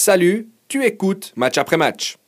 Salut, tu écoutes match après match.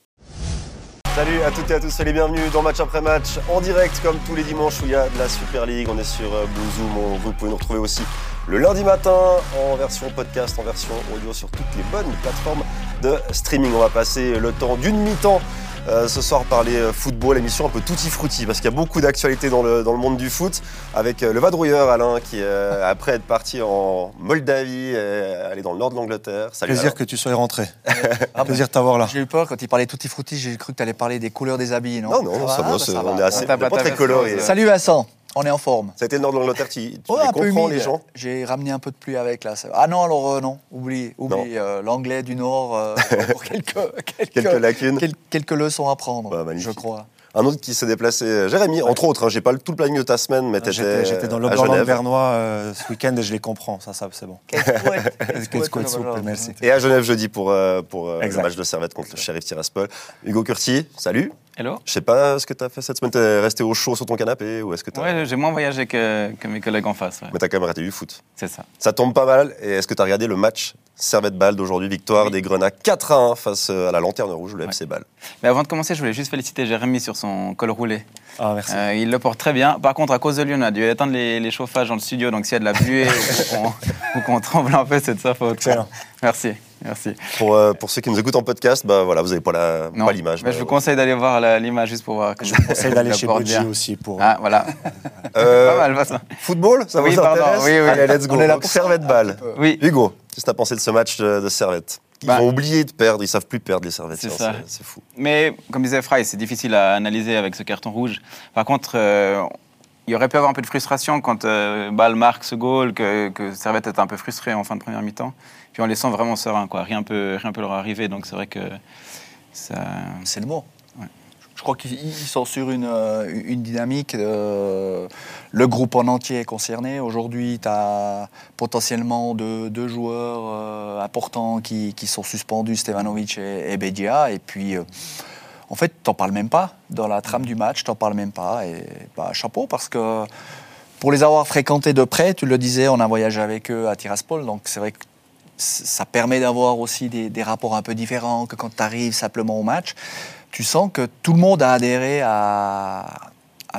Salut à toutes et à tous, soyez les bienvenus dans Match après Match en direct comme tous les dimanches où il y a de la Super League. On est sur euh, Blue vous pouvez nous retrouver aussi le lundi matin en version podcast, en version audio sur toutes les bonnes plateformes de streaming. On va passer le temps d'une mi-temps euh, ce soir parler euh, football, émission un peu tutti frutti parce qu'il y a beaucoup d'actualités dans le, dans le monde du foot avec euh, le vadrouilleur Alain qui après être parti en Moldavie, aller dans le nord de l'Angleterre. Salut Plaisir que tu sois rentré. ah, Plaisir de t'avoir là. J'ai eu peur quand il parlait tutti frutti, j'ai cru que tu allais parler des couleurs des habits, non? Non, non, ça, va, ça va, on est assez, pas très coloré. Salut Vincent. On est en forme. Ça a été le nord de l'Angleterre, tu, tu les comprends les gens J'ai ramené un peu de pluie avec là. Ah non, alors euh, non, oublie, oublie euh, l'anglais du nord euh, pour quelques, quelques, quelques lacunes. quelques leçons à prendre, bah, je crois. Un autre qui s'est déplacé, Jérémy, entre autres, hein, j'ai pas tout le planning de ta semaine, mais ah, j'étais, j'étais dans l'Oberland bernois ce week-end et je les comprends, ça, ça c'est bon. merci. Et à Genève jeudi pour, pour le match de Servette contre le shérif Tiraspol. Hugo Curti, salut. Hello? Je sais pas ce que tu as fait cette semaine. Tu es resté au chaud sur ton canapé ou est-ce que Ouais, j'ai moins voyagé que, que, mes collègues en face. Mais tu as quand même raté du foot. C'est ça. Ça tombe pas mal. Et est-ce que tu as regardé le match Servette-Bâle d'aujourd'hui Victoire des Grenats 4 à 1 face à la Lanterne Rouge, le FC Bâle. Mais avant de commencer, je voulais juste féliciter Jérémy sur son col roulé. Ah, merci. Euh, il le porte très bien. Par contre, à cause de lui, on a dû éteindre les, chauffages dans le studio. Donc s'il y a de la buée ou qu'on tremble un peu, c'est de sa faute. Merci. Merci. Pour, euh, pour ceux qui nous écoutent en podcast, bah, voilà, vous n'avez pas l'image. je vous conseille d'aller voir l'image juste pour voir. Que je vous conseille d'aller chez Budgie aussi. Pour... Ah, voilà. Euh, pas mal, ça. Football, ça oui, vous intéresse oui, oui. Allez, let's go. On est là pour Servette balle. Oui. Hugo, qu'est-ce que tu as pensé de ce match de, Servette? Ils bah, ont oublié de perdre, ils savent plus perdre les Servettes. C'est fou. Mais comme disait Fry, c'est difficile à analyser avec ce carton rouge. Par contre, euh, il y aurait pu avoir un peu de frustration quand euh, Ball marque ce goal, que, que Servette est un peu frustré en fin de première mi-temps. Puis on les sent vraiment sereins, quoi. Rien peut, rien peut leur arriver, donc c'est vrai que ça. C'est le mot. Je crois qu'ils sont sur une, euh, une dynamique. Euh, le groupe en entier est concerné. Aujourd'hui, tu as potentiellement deux, deux joueurs euh, importants qui, qui, sont suspendus, Stevanovic et, et Bedia. Et puis, en fait, tu n'en parles même pas. Dans la trame du match, tu n'en parles même pas. Et bah, chapeau, parce que pour les avoir fréquentés de près, tu le disais, on a voyagé avec eux à Tiraspol. Donc, c'est vrai que ça permet d'avoir aussi des, rapports un peu différents que quand tu arrives simplement au match tu sens que tout le monde a adhéré à,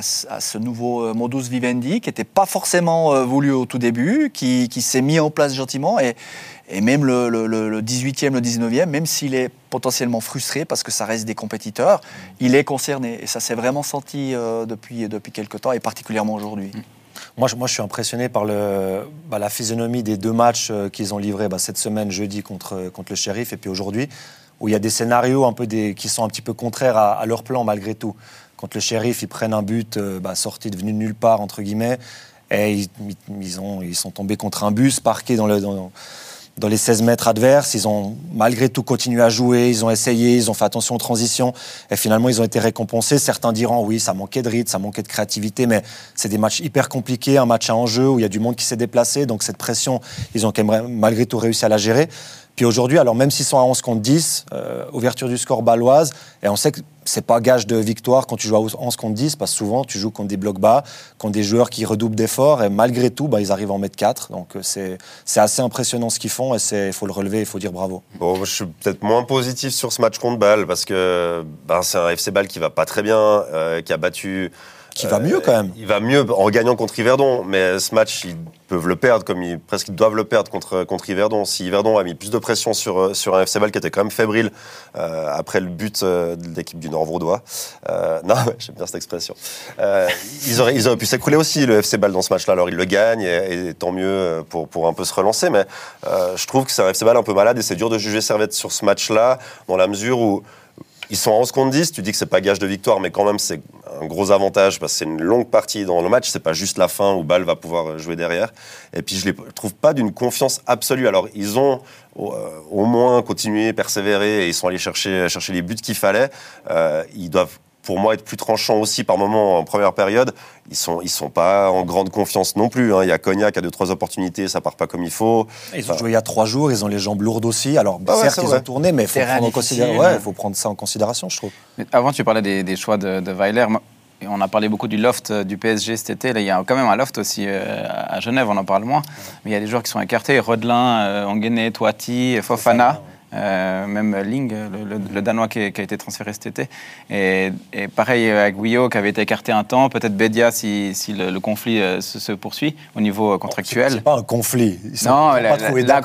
ce nouveau euh, modus vivendi qui n'était pas forcément euh, voulu au tout début, qui, s'est mis en place gentiment. Et, même le, 18e, le 19e, même s'il est potentiellement frustré parce que ça reste des compétiteurs, il est concerné. Et ça s'est vraiment senti euh, depuis, depuis quelques temps et particulièrement aujourd'hui. Mm. Moi je, moi, je suis impressionné par bah, la physionomie des deux matchs qu'ils ont livrés bah, cette semaine, jeudi, contre, contre le shérif, et puis aujourd'hui où il y a des scénarios un peu qui sont un petit peu contraires à, leur plan malgré tout. Quand le shérif, ils prennent un but euh, bah, sorti de venu de nulle part, entre guillemets, et ils, ils sont tombés contre un bus parqué dans, le, dans, dans, les 16 mètres adverses. Ils ont malgré tout continué à jouer, ils ont essayé, ils ont fait attention aux transitions, et finalement ils ont été récompensés. Certains diront oui, ça manquait de rythme, ça manquait de créativité, mais c'est des matchs hyper compliqués, un match à enjeu où il y a du monde qui s'est déplacé, donc cette pression, ils ont quand même malgré tout réussi à la gérer. Puis aujourd'hui, alors même s'ils sont à 11 contre 10, euh, ouverture du score baloise, et on sait que c'est pas gage de victoire quand tu joues à 11 contre 10, parce que souvent tu joues contre des blocs bas, contre des joueurs qui redoublent d'efforts, et malgré tout, bah, ils arrivent à en mettre 4. Donc euh, c'est assez impressionnant ce qu'ils font, et il faut le relever, il faut dire bravo. Bon, je suis peut-être moins positif sur ce match contre Bâle, parce que bah, c'est un FC Bâle qui va pas très bien, euh, qui a battu qui va mieux quand même. Il va mieux en gagnant contre Yverdon, mais ce match, ils peuvent le perdre, comme ils presque ils doivent le perdre contre, contre Yverdon. Si Yverdon a mis plus de pression sur, euh, sur un FC Ball qui était quand même fébrile euh, après le but euh, de l'équipe du Nord Vaudois. non, j'aime bien cette expression. ils, auraient, ils auraient pu s'écrouler aussi, le FC Ball, dans ce match-là. Alors ils le gagnent, et, tant mieux pour, pour un peu se relancer, mais je trouve que c'est un FC Ball un peu malade, et c'est dur de juger Servette sur ce match-là, dans la mesure où ils sont à 11 contre 10, tu dis que c'est pas gage de victoire, mais quand même c'est un gros avantage parce que c'est une longue partie dans le match, c'est pas juste la fin où Ball va pouvoir jouer derrière. Et puis je les trouve pas d'une confiance absolue. Alors ils ont au, euh, moins continué, persévéré et ils sont allés chercher, chercher les buts qu'il fallait. Euh, ils doivent pour moi, être plus tranchant aussi par moment en première période. Ils sont, ils sont pas en grande confiance non plus. Hein. Il y a Cognac qui a deux, trois opportunités, ça part pas comme il faut. Ils ont joué il y a trois jours, ils ont les jambes lourdes aussi. Alors, bah certes, ils ont tourné, mais il faut, prendre ouais, faut prendre ça en considération, je trouve. avant, tu parlais des, choix de, de Weiler. On a parlé beaucoup du loft euh, du PSG cet été. Là, il y a quand même un loft aussi euh, à Genève, on en parle moins. Mais il y a des joueurs qui sont écartés Rodelin, euh, Toiti, Fofana. Euh, même Ling, le, le- le Danois qui, qui a été transféré cet été. Et, et pareil avec Guyot qui avait été écarté un temps. Peut-être Bedia si, si le, le conflit euh, se, se poursuit au niveau euh, C'est contractuel. pas un conflit. Ils Non, la, pas la- trouvés la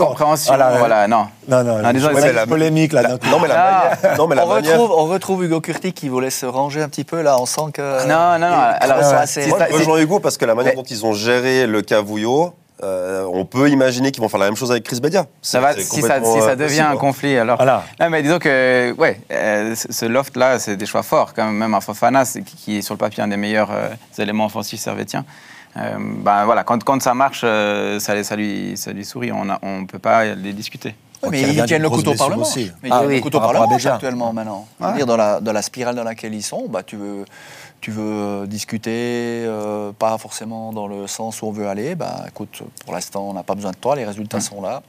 Voilà, voilà, non. Non, non, Non, disons, c'est vois la- polémique là. Non, mais la Ah. manière. Non, mais la on, manière. retrouve, on retrouve Hugo Curti qui voulait se ranger un petit peu là. On sent que. Non, non, non, les alors, c'est Moi, je rejoins Hugo parce que la manière Mais- dont ils ont géré le cas Vouillot, euh, on peut imaginer qu'ils vont faire la même chose avec Chris Bedia. Ça va, si ça, complètement, si ça devient un conflit, alors. Voilà. Non, mais disons que, ouais, euh, ce loft-là, c'est des choix forts. Quand même, même un Fofana, qui, qui est sur le papier un des meilleurs euh, éléments offensifs servétiens. Euh, ben voilà, quand, quand ça marche, euh, ça, ça, lui, ça lui sourit. On ne peut pas les discuter. Mais ils tiennent le grosse couteau par le manche. aussi. Mais ils Ah tiennent oui, le couteau par par le manche actuellement maintenant. Ouais. dire, dans la, dans la spirale dans laquelle ils sont, bah, tu veux, tu veux euh, discuter, euh, pas forcément dans le sens où on veut aller. Bah, écoute, pour l'instant, on n'a pas besoin de toi, les résultats sont là.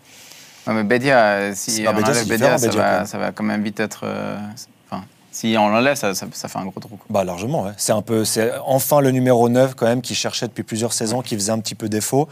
Non, mais Bédia, euh, si on Bédia, enlève ça, Bédia, va, même. ça va quand même vite être. euh, Enfin, si on l'enlève, ça, ça, ça fait un gros trou. quoi. Bah largement, ouais. c'est un peu, c'est enfin le numéro 9 quand même qui cherchait depuis plusieurs saisons, qui faisait un petit peu défaut.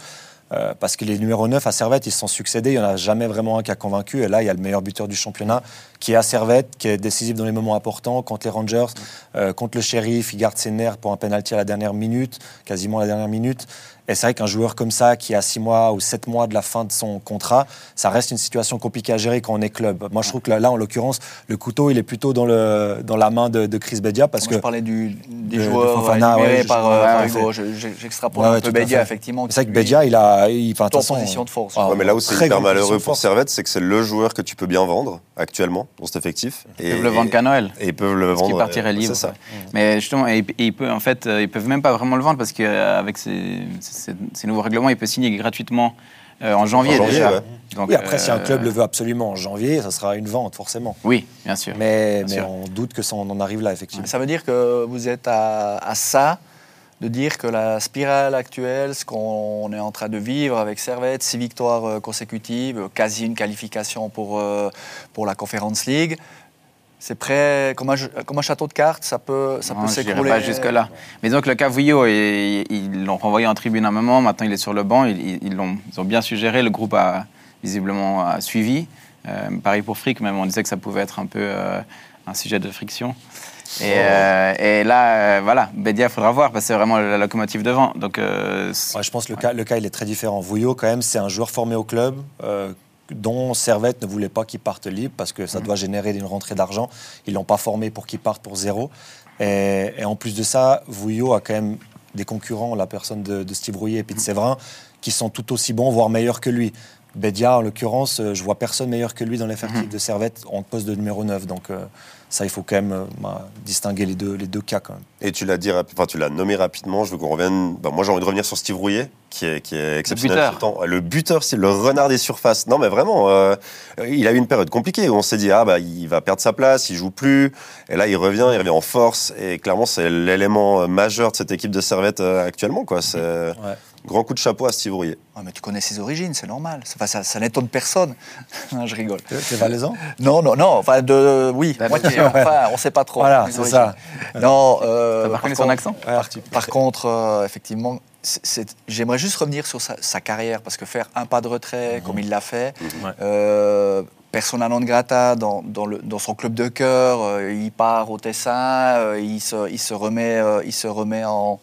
Euh, parce que les numéros 9 à Servette, ils se sont succédés, il n'y en a jamais vraiment un qui a convaincu. Et là, il y a le meilleur buteur du championnat qui est à Servette, qui est décisif dans les moments importants, contre les Rangers, euh, contre le Sheriff, il garde ses nerfs pour un penalty à la dernière minute, quasiment à la dernière minute. Et c'est vrai qu'un joueur comme ça, qui a 6 mois ou 7 mois de la fin de son contrat, ça reste une situation compliquée à gérer quand on est club. Moi, je trouve que là, en l'occurrence, le couteau, il est plutôt dans, le, dans la main de, de Chris Bedia, parce Moi, que je parlais du, des de- de joueurs Fofana, ouais, par, ouais, euh, par. Je- je- Ouais, un peu fait. effectivement. c'est vrai qui, que Bedia, il a. Il, en position de force. Ah, Ouais, mais là où c'est Très hyper malheureux pour. Servette, c'est que c'est le joueur que tu peux bien vendre actuellement dans cet effectif. Ils peuvent le vendre qu'à Noël. Et ils peuvent le Parce vendre. qu'il partirait euh, libre. C'est ça. Mais justement, et, et il peut, en fait, euh, ils peuvent même pas vraiment le vendre parce qu'avec ces, ces, nouveaux règlements, il peut signer gratuitement euh, en janvier, En janvier, déjà. ouais. Donc, Oui, après, si un euh, club le veut absolument en janvier, ça sera une vente, forcément. Oui, bien sûr. Mais, Bien mais sûr. on doute que ça, on en arrive là, effectivement. Ça veut dire que vous êtes à, à ça de dire que la spirale actuelle, ce qu'on est en train de vivre avec Servette, six victoires euh, consécutives, quasi une qualification pour, pour la Conference League, c'est prêt comme un, jeu- comme un château de cartes, ça peut, ça Non, peut s'écrouler. pas jusque-là. Mais donc le Cavouillot, ils ils l'ont renvoyé en tribune un moment, maintenant il est sur le banc, ils, ils- ils l'ont, ils ont bien suggéré, le groupe a visiblement a suivi. Euh, pareil pour Frick, même on disait que ça pouvait être un peu euh, un sujet de friction. Et, euh, et là, euh, voilà, Bédia, il faudra voir, parce que c'est vraiment la locomotive devant. Donc, euh, Ouais, je pense que le, cas, le cas, il est très différent. Vouillot, quand même, c'est un joueur formé au club. Dont Servette ne voulait pas qu'il parte libre parce que ça doit générer une rentrée d'argent. Ils l'ont pas formé pour qu'il parte pour zéro. Et, et en plus de ça, Vouillot a quand même des concurrents, la personne de, de Steve Rouillet et puis de Séverin, qui sont tout aussi bons, voire meilleurs que lui. Bédia, en l'occurrence, euh, je vois personne meilleur que lui dans l'effectif de Servette en poste de numéro 9. Donc euh, ça, il faut quand même euh, bah, distinguer les deux, les deux cas quand même. Et tu l'as dit, enfin tu l'as nommé rapidement. Je veux qu'on revienne. bah, moi, j'ai envie de revenir sur Steve Rouillet, qui est, qui est exceptionnel. buteur. tout le temps. Le buteur, c'est le renard des surfaces. Non, mais vraiment, euh, il a eu une période compliquée où on s'est dit ah bah il va perdre sa place, il joue plus. Et là, il revient, il revient en force. Et clairement, c'est l'élément majeur de cette équipe de Servette euh, actuellement. Quoi. C'est Ouais. Grand coup de chapeau à Steve Rouillet. Ouais, mais tu connais ses origines, c'est normal. Enfin, ça, ça n'étonne personne. Je rigole. C'est valaisan? Non, non, non. Enfin, de, oui, notion. Enfin, on ne sait pas trop. Voilà, c'est ça. Non. euh, par reconnu son contre- accent Par, Par contre, euh, effectivement, j'aimerais juste revenir sur sa, sa carrière, parce que faire un pas de retrait, comme il l'a fait, Ouais. euh, persona non grata dans, dans, le- dans son club de cœur, euh, il part au Tessin, euh, il, se, il, se remet, euh, il se remet en,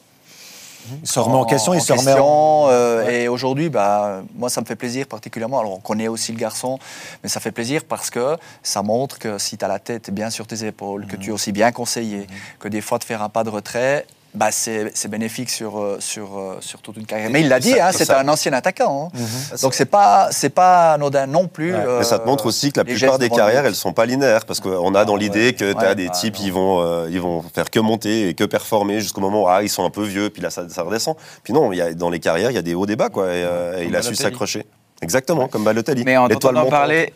Il se remet en, question, il se remet en... question, euh, Ouais. Et aujourd'hui, bah, moi, ça me fait plaisir particulièrement. Alors, on connaît aussi le garçon, mais ça fait plaisir parce que ça montre que si tu as la tête bien sur tes épaules, que tu es aussi bien conseillé, que des fois, de faire un pas de retrait, bah, c'est c'est bénéfique sur, euh, sur, euh, sur toute une carrière. Mais il l'a dit, ça- hein, ça- c'est ça- un ancien attaquant. hein. Mhm. Donc, c'est pas, c'est pas anodin non plus. Ouais. euh, Mais ça te montre aussi que la plupart des carrières, elles sont pas linéaires. Parce qu'on a dans Ah, l'idée ouais. que tu as Ouais. des types, non. ils vont, euh, ils vont faire que monter et que performer jusqu'au moment où ah, ils sont un peu vieux, puis là, ça, ça redescend. Puis non, il y a, dans les carrières, il y a des hauts débats, quoi. Et, euh, et il a su s'accrocher. Exactement, comme Balotelli. Mais en t'entendant parler,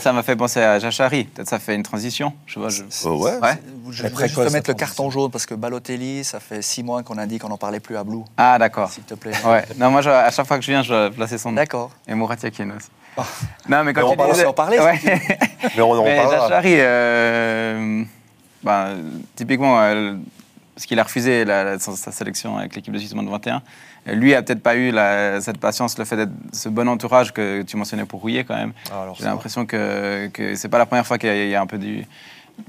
ça m'a fait penser à Jachari. Peut-être ça fait une transition. Je vois, je- Oh, ouais. Ouais. Je voudrais juste mettre le carton jaune parce que Balotelli, ça fait six mois qu'on a dit qu'on n'en parlait plus à Blue. Ah, d'accord. S'il te plaît. Ouais. Non, moi, je- à chaque fois que je viens, je dois placer son nom. D'accord. Et Mourad Yakin aussi. Non, mais quand Mais on disais- aussi en parler, Ouais. Mais on en Mais parlera. Jachari, euh, ben, typiquement, euh, parce qu'il a refusé la- la- sa, sa sélection avec l'équipe de Suisse moins de 21. Lui a peut-être pas eu la- cette patience, le fait d'être ce bon entourage que tu mentionnais pour Rouillet quand même. Ah, alors J'ai l'impression que, que c'est pas la première fois qu'il y, a- il y a un peu du-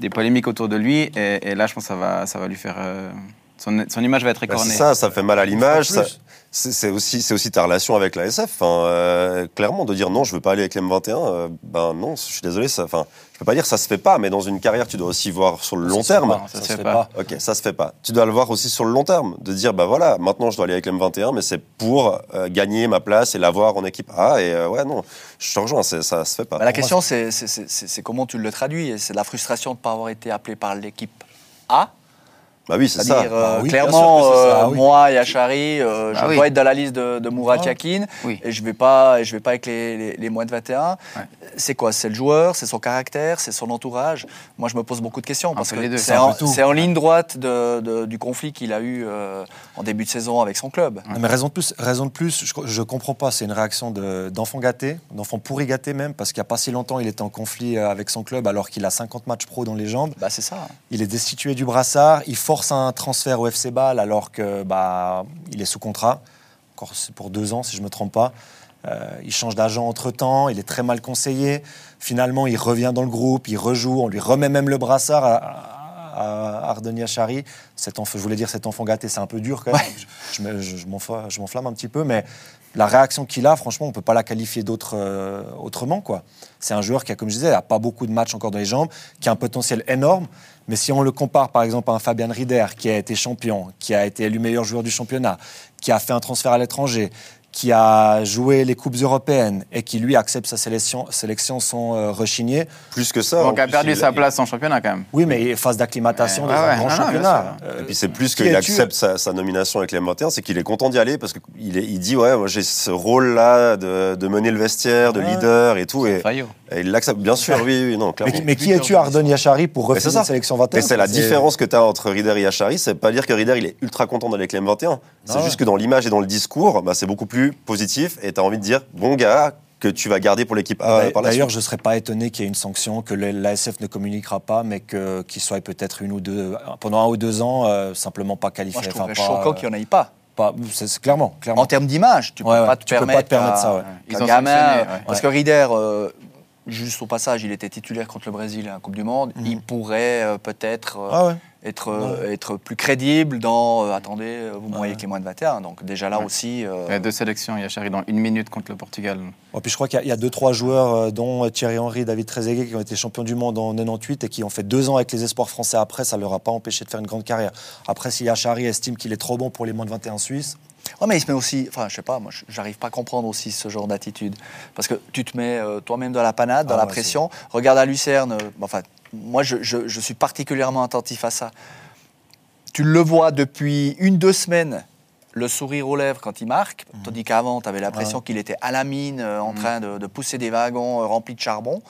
des polémiques autour de lui. Et, et là, je pense que ça va, ça va lui faire. euh, son, son image va être Bah, écornée. c'est ça, ça fait mal à l'image. Ça- C'est aussi, c'est aussi ta relation avec la SF. Enfin, euh, clairement, de dire non, je veux pas aller avec l'M21, euh, ben non, je suis désolé. Ça, enfin, je peux pas dire que ça se fait pas, mais dans une carrière, tu dois aussi voir sur le long Ça terme. pas, Ça Ça se fait fait pas. pas. Ok, ça se fait pas. Tu dois le voir aussi sur le long terme, de dire bah voilà, maintenant je dois aller avec l'M21, mais c'est pour euh, gagner ma place et l'avoir en équipe A. Et euh, ouais, non, je te rejoins, ça se fait pas. Bah, la question, c'est comment tu le traduis. Et C'est la frustration de ne pas avoir été appelé par l'équipe A. Bah oui, c'est ça. Euh, Bah oui, clairement, ça, euh, oui. moi et Achari, euh, Bah je oui. dois être dans la liste de, de Mourad Ah. Yakin Oui. et je vais pas, et je vais pas avec les, les- les moins de 21. Ouais. C'est quoi? C'est le joueur, c'est son caractère, c'est son entourage? Moi, je me pose beaucoup de questions parce que c'est en, ligne droite de- de- du conflit qu'il a eu euh, en début de saison avec son club. Non, mais raison de plus, raison de plus je, je comprends pas. C'est une réaction de- d'enfant gâté, d'enfant pourri gâté même, parce qu'il n'y a pas si longtemps, il était en conflit avec son club alors qu'il a 50 matchs pro dans les jambes. Bah, c'est ça. Il est destitué du brassard, il force un transfert au FC Bâle alors que bah, il est sous contrat, encore c'est pour deux ans si je ne me trompe pas. Euh, il change d'agent entre-temps, il est très mal conseillé. Finalement, il revient dans le groupe, il rejoue, on lui remet même le brassard à, à, à. Cet enfant, je voulais dire cet enfant gâté, c'est un peu dur quand même. Je m'enflamme un petit peu, mais la réaction qu'il a, franchement, on ne peut pas la qualifier d'autre, euh, autrement. quoi. C'est un joueur qui, a, comme je disais, n'a pas beaucoup de matchs encore dans les jambes, qui a un potentiel énorme. Mais si on le compare par exemple à un Fabian Rieder qui a été champion, qui a été élu meilleur joueur du championnat, qui a fait un transfert à l'étranger, qui a joué les coupes européennes et qui lui accepte sa sélection, sélection sans euh, rechigner. Plus que ça. Donc, a perdu il- sa il- place en championnat quand même. Oui, mais phase d'acclimatation Ouais, dans ouais, un grand non, non, championnat. Euh, Et puis c'est plus qui qu'il accepte sa, sa nomination avec les M21, c'est qu'il est content d'y aller parce qu'il il dit ouais, moi j'ai ce rôle-là de, de mener le vestiaire, de Ouais. leader et tout, et, Faillot. Et il l'accepte. Bien sûr, oui, oui, non, mais, clairement. qui- mais qui es-tu, Ardon Yachari, pour ça. une sélection 21 Mais c'est la différence que tu as entre Rieder et Achari, c'est pas dire que Rieder il est ultra content d'aller avec les M21. C'est Ah ouais. juste que dans l'image et dans le discours, bah, c'est beaucoup plus positif et tu as envie de dire bon gars que tu vas garder pour l'équipe A par la D'ailleurs, je ne serais pas étonné qu'il y ait une sanction, que l'ASF ne communiquera pas, mais que- qu'il soit peut-être une ou deux, pendant un ou deux ans, euh, simplement pas qualifié. Moi, je Enfin, pas- choquant qu'il n'y en ait pas. pas- c'est- c'est clairement, clairement. En termes d'image, tu ne Ouais, peux ouais, pas te tu peux pas permettre, te permettre à- ça, ouais. Ils ont gamin, euh. Parce que Rieder, euh, juste au passage, il était titulaire contre le Brésil à la Coupe du Monde. Il pourrait euh, peut-être euh, Ah ouais. être, euh, être plus crédible dans euh, attendez, vous m'envoyez que les moins de 21. Donc déjà là Ouais. aussi. euh, Il y a deux sélections, il y a Chari dans une minute contre le Portugal. Oh, puis je crois qu'il y a- il y a deux, trois joueurs, euh, dont Thierry Henry, David Trezeguet, qui ont été champions du monde en 98 et qui ont fait deux ans avec les espoirs français après. Ça ne leur a pas empêché de faire une grande carrière. Après, si Yachari estime qu'il est trop bon pour les moins de 21 Suisses, Ouais, mais il se met aussi, enfin, je sais pas, moi, j'arrive pas à comprendre aussi ce genre d'attitude. Parce que tu te mets euh, toi-même dans la panade, dans Ah la ouais, pression. Regarde à Lucerne, euh, enfin, moi, je, je- je suis particulièrement attentif à ça. Tu le vois depuis une, deux semaines, le sourire aux lèvres quand il marque, tandis qu'avant, tu avais l'impression qu'il était à la mine, euh, en train de, de pousser des wagons euh, remplis de charbon.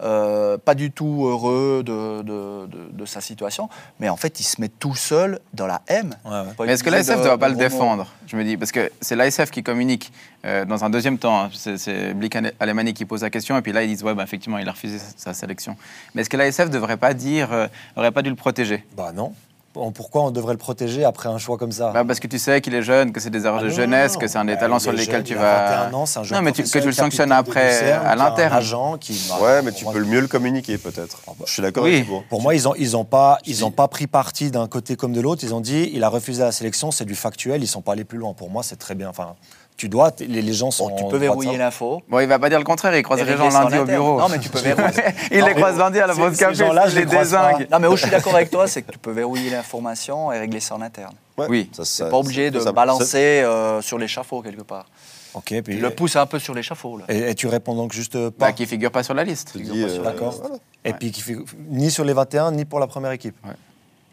Euh, pas du tout heureux de, de- de- de sa situation. Mais en fait, il se met tout seul dans la M. Ouais, ouais. Pas Mais est-ce que l'ASF ne doit pas le mots. défendre? Je me dis, parce que c'est l'ASF qui communique euh, dans un deuxième temps. hein. C'est- Blik Alemani qui pose la question, et puis là, ils disent, ouais, bah, effectivement, il a refusé sa, sa sélection. Mais est-ce que l'ASF ne devrait pas dire, euh, aurait pas dû le protéger? Bah non. Bon, Pourquoi on devrait le protéger après un choix comme ça Bah, Parce que tu sais qu'il est jeune, que c'est des erreurs Ah de non, jeunesse, non, que c'est un des Bah, talents sur est lesquels tu vas. 21 ans, c'est un jeune non, mais tu- que tu le sanctionnes après Lucerne, à l'interne. agent qui- Ouais, mais tu peux le mieux le communiquer peut-être. Ah bah. Je suis d'accord Oui. avec Thibaut. Pour moi, ils n'ont ils ont pas, ils ont pas pris parti d'un côté comme de l'autre. Ils ont dit il a refusé la sélection, c'est du factuel, ils sont pas allés plus loin. Pour moi, c'est très bien. Enfin, tu dois, les, les gens sont. Bon, tu peux verrouiller l'info. Bon, il va pas dire le contraire, il croise les gens lundi au bureau. Non, mais tu peux verrouiller. il Non, les croise lundi à la pause ces café, je les désingue. Non, mais où je suis d'accord avec toi, c'est que tu peux verrouiller l'information et régler ça en interne. Ouais, Oui. ça, Tu ça- n'es pas obligé c'est de ça. balancer euh, sur l'échafaud quelque part. Ok, Tu puis. le pousses un peu sur l'échafaud. là. Et, et tu réponds donc juste euh, Bah, pas. qui figure pas sur la liste. Tu Figure euh, D'accord. voilà. Et puis qui fait ni sur les 21 ni pour la première équipe. Ouais.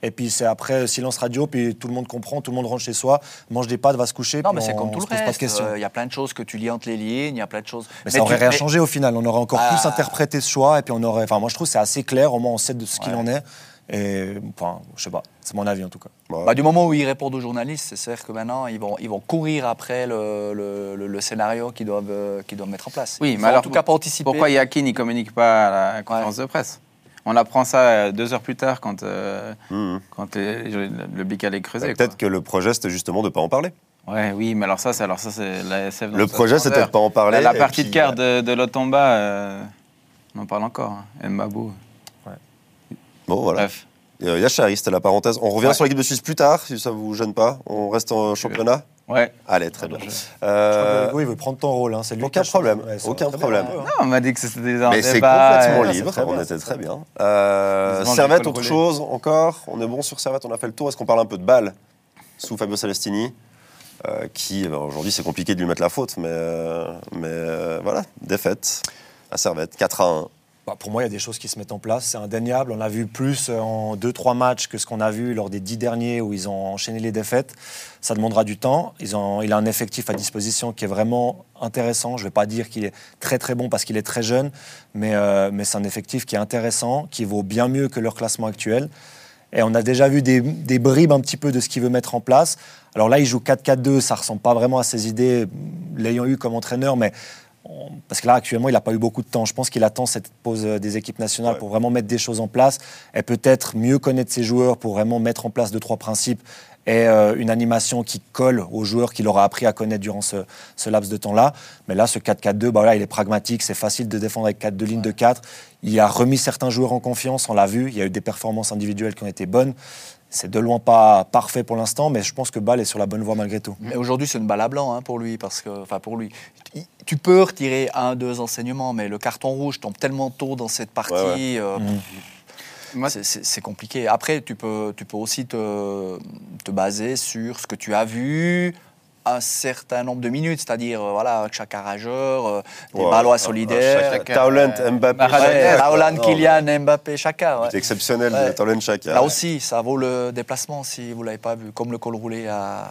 Et puis c'est après euh, silence radio, puis tout le monde comprend, tout le monde rentre chez soi, mange des pâtes, va se coucher. Non, puis mais c'est comme tout le reste. Euh, Il y a plein de choses que tu lis entre les lignes, il y a plein de choses. Mais ça aurait tu- rien mais- changé au final. On aurait encore Ah. plus interprété ce choix et puis on aurait. Enfin, moi je trouve que c'est assez clair. Au moins on sait de ce qu'il en est. Et enfin, je sais pas. C'est mon avis en tout cas. Ouais. Bah, du moment où ils répondent aux journalistes, c'est sûr que maintenant, ils vont, ils vont courir après le, le- le- le scénario qu'ils doivent, euh, qu'ils doivent mettre en place. Oui, Ils mais alors, en tout cas pas anticiper. Pourquoi Yakin ne communique pas à la conférence de presse? On apprend ça euh, deux heures plus tard quand, euh, Mhm. quand les- le, le BIC allait creuser. Peut-être que le projet, c'était justement de ne pas en parler. Ouais, oui, mais alors ça, c'est alors ça, c'est la SF. dans Le projet, c'était de ne pas en parler. La, la partie puis, de quart euh, de, de Lotomba, euh, on en parle encore. Hein. Mbabou. Bon, voilà. Bref. Euh, Yachari, c'était la parenthèse. On revient Ouais. sur l'équipe de Suisse plus tard, si ça vous gêne pas. On reste en championnat Ouais. Allez, très bien. Euh, Hugo, il veut prendre ton rôle. hein, c'est lui aucun problème. Ouais, aucun bien, problème. hein. Non, on m'a dit que c'était un mais c'est complètement euh, libre, on bien, était très bien. Euh, Servette, autre chose encore? On est bon sur Servette, on a fait le tour. Est-ce qu'on parle un peu de balle sous Fabio Celestini euh, qui, ben, aujourd'hui, c'est compliqué de lui mettre la faute, mais, euh, mais euh, voilà, défaite à Servette, 4 à 1. Bah, pour moi, il y a des choses qui se mettent en place. C'est indéniable. On a vu plus euh, en 2-3 matchs que ce qu'on a vu lors des 10 derniers où ils ont enchaîné les défaites. Ça demandera du temps. Ils ont, il a un effectif à disposition qui est vraiment intéressant. Je ne vais pas dire qu'il est très très bon parce qu'il est très jeune, mais, euh, mais c'est un effectif qui est intéressant, qui vaut bien mieux que leur classement actuel. Et on a déjà vu des, des bribes un petit peu de ce qu'il veut mettre en place. Alors là, il joue 4-4-2, ça ressemble pas vraiment à ses idées, l'ayant eu comme entraîneur, mais parce que là, actuellement, il n'a pas eu beaucoup de temps. Je pense qu'il attend cette pause euh, des équipes nationales Ouais. pour vraiment mettre des choses en place et peut-être mieux connaître ses joueurs pour vraiment mettre en place deux, trois principes et euh, une animation qui colle aux joueurs qu'il aura appris à connaître durant ce, ce laps de temps-là. Mais là, ce 4-4-2, bah voilà, il est pragmatique, c'est facile de défendre avec 4 deux lignes de 4. Il a remis certains joueurs en confiance, on l'a vu. Il y a eu des performances individuelles qui ont été bonnes. C'est de loin pas parfait pour l'instant, mais je pense que Ball est sur la bonne voie malgré tout. Mais aujourd'hui, c'est une balle à blanc hein, pour lui, parce que, enfin pour lui, tu peux retirer un, deux enseignements, mais le carton rouge tombe tellement tôt dans cette partie, Ouais, euh. Moi, c'est- c'est c'est compliqué. Après, tu peux, tu peux aussi te, te baser sur ce que tu as vu un certain nombre de minutes, c'est-à-dire euh, voilà, chaque rageur, euh, des Ouais, ballons à- solidaires. chaque- Talent, Mbappé, Chaka, Non, Kylian, Mbappé, chacun. ouais. C'est exceptionnel, Ouais. Chaka. Là aussi, ça vaut le déplacement si vous ne l'avez pas vu, comme le col roulé à,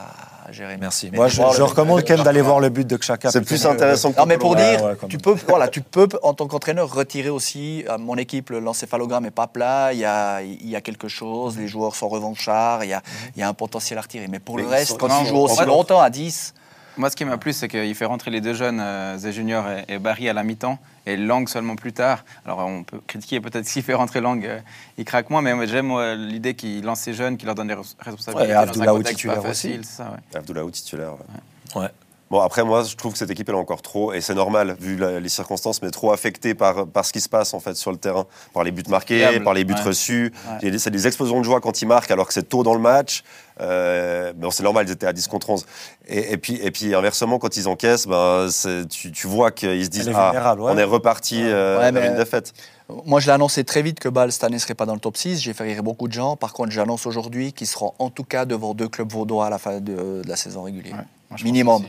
à. Merci. Mais Moi, je, recommande quand même d'aller voir le but de Xhaka. C'est plus que- intéressant que Non, mais pour Ouais, dire, ouais, tu peux, voilà, tu peux, en tant qu'entraîneur, retirer aussi. À mon équipe, le- l'encéphalogramme n'est pas plat. Il y a, il y a quelque chose. Les joueurs sont revanchards. Il y a, il y a un potentiel à retirer. Mais pour Mais le reste, quand tu joues aussi en longtemps à 10, Moi, ce qui m'a plu, c'est qu'il fait rentrer les deux jeunes, euh, Zé Junior et, et Barry, à la mi-temps, et Lang seulement plus tard. Alors, on peut critiquer peut-être s'il fait rentrer Lang, euh, il craque moins, mais j'aime euh, l'idée qu'il lance ces jeunes, qu'il leur donne des res- responsabilités. Ouais, et Abdoulaye titulaire aussi. ça, ouais. Abdoulaye titulaire. ouais. Ouais. Bon, après, moi, je trouve que cette équipe, elle est encore trop, et c'est normal, vu la- les circonstances, mais trop affectée par, par ce qui se passe, en fait, sur le terrain. Par les buts marqués, par les buts ouais. reçus. Ouais. Il y a des- C'est des explosions de joie quand ils marquent, alors que c'est tôt dans le match. Euh, bon, c'est normal, ils étaient à 10 contre 11. Et, et puis, et puis, inversement, quand ils encaissent, ben, tu, tu vois qu'ils se disent Ah, ouais. on est reparti euh, Ouais, vers mais- une défaite. moi je l'ai annoncé très vite que Bâle cette année ne serait pas dans le top 6. J'ai fait rire beaucoup de gens. Par contre, j'annonce aujourd'hui qu'ils seront en tout cas devant deux clubs vaudois à la fin de, de la saison régulière. Ouais, moi, je pense Minimum.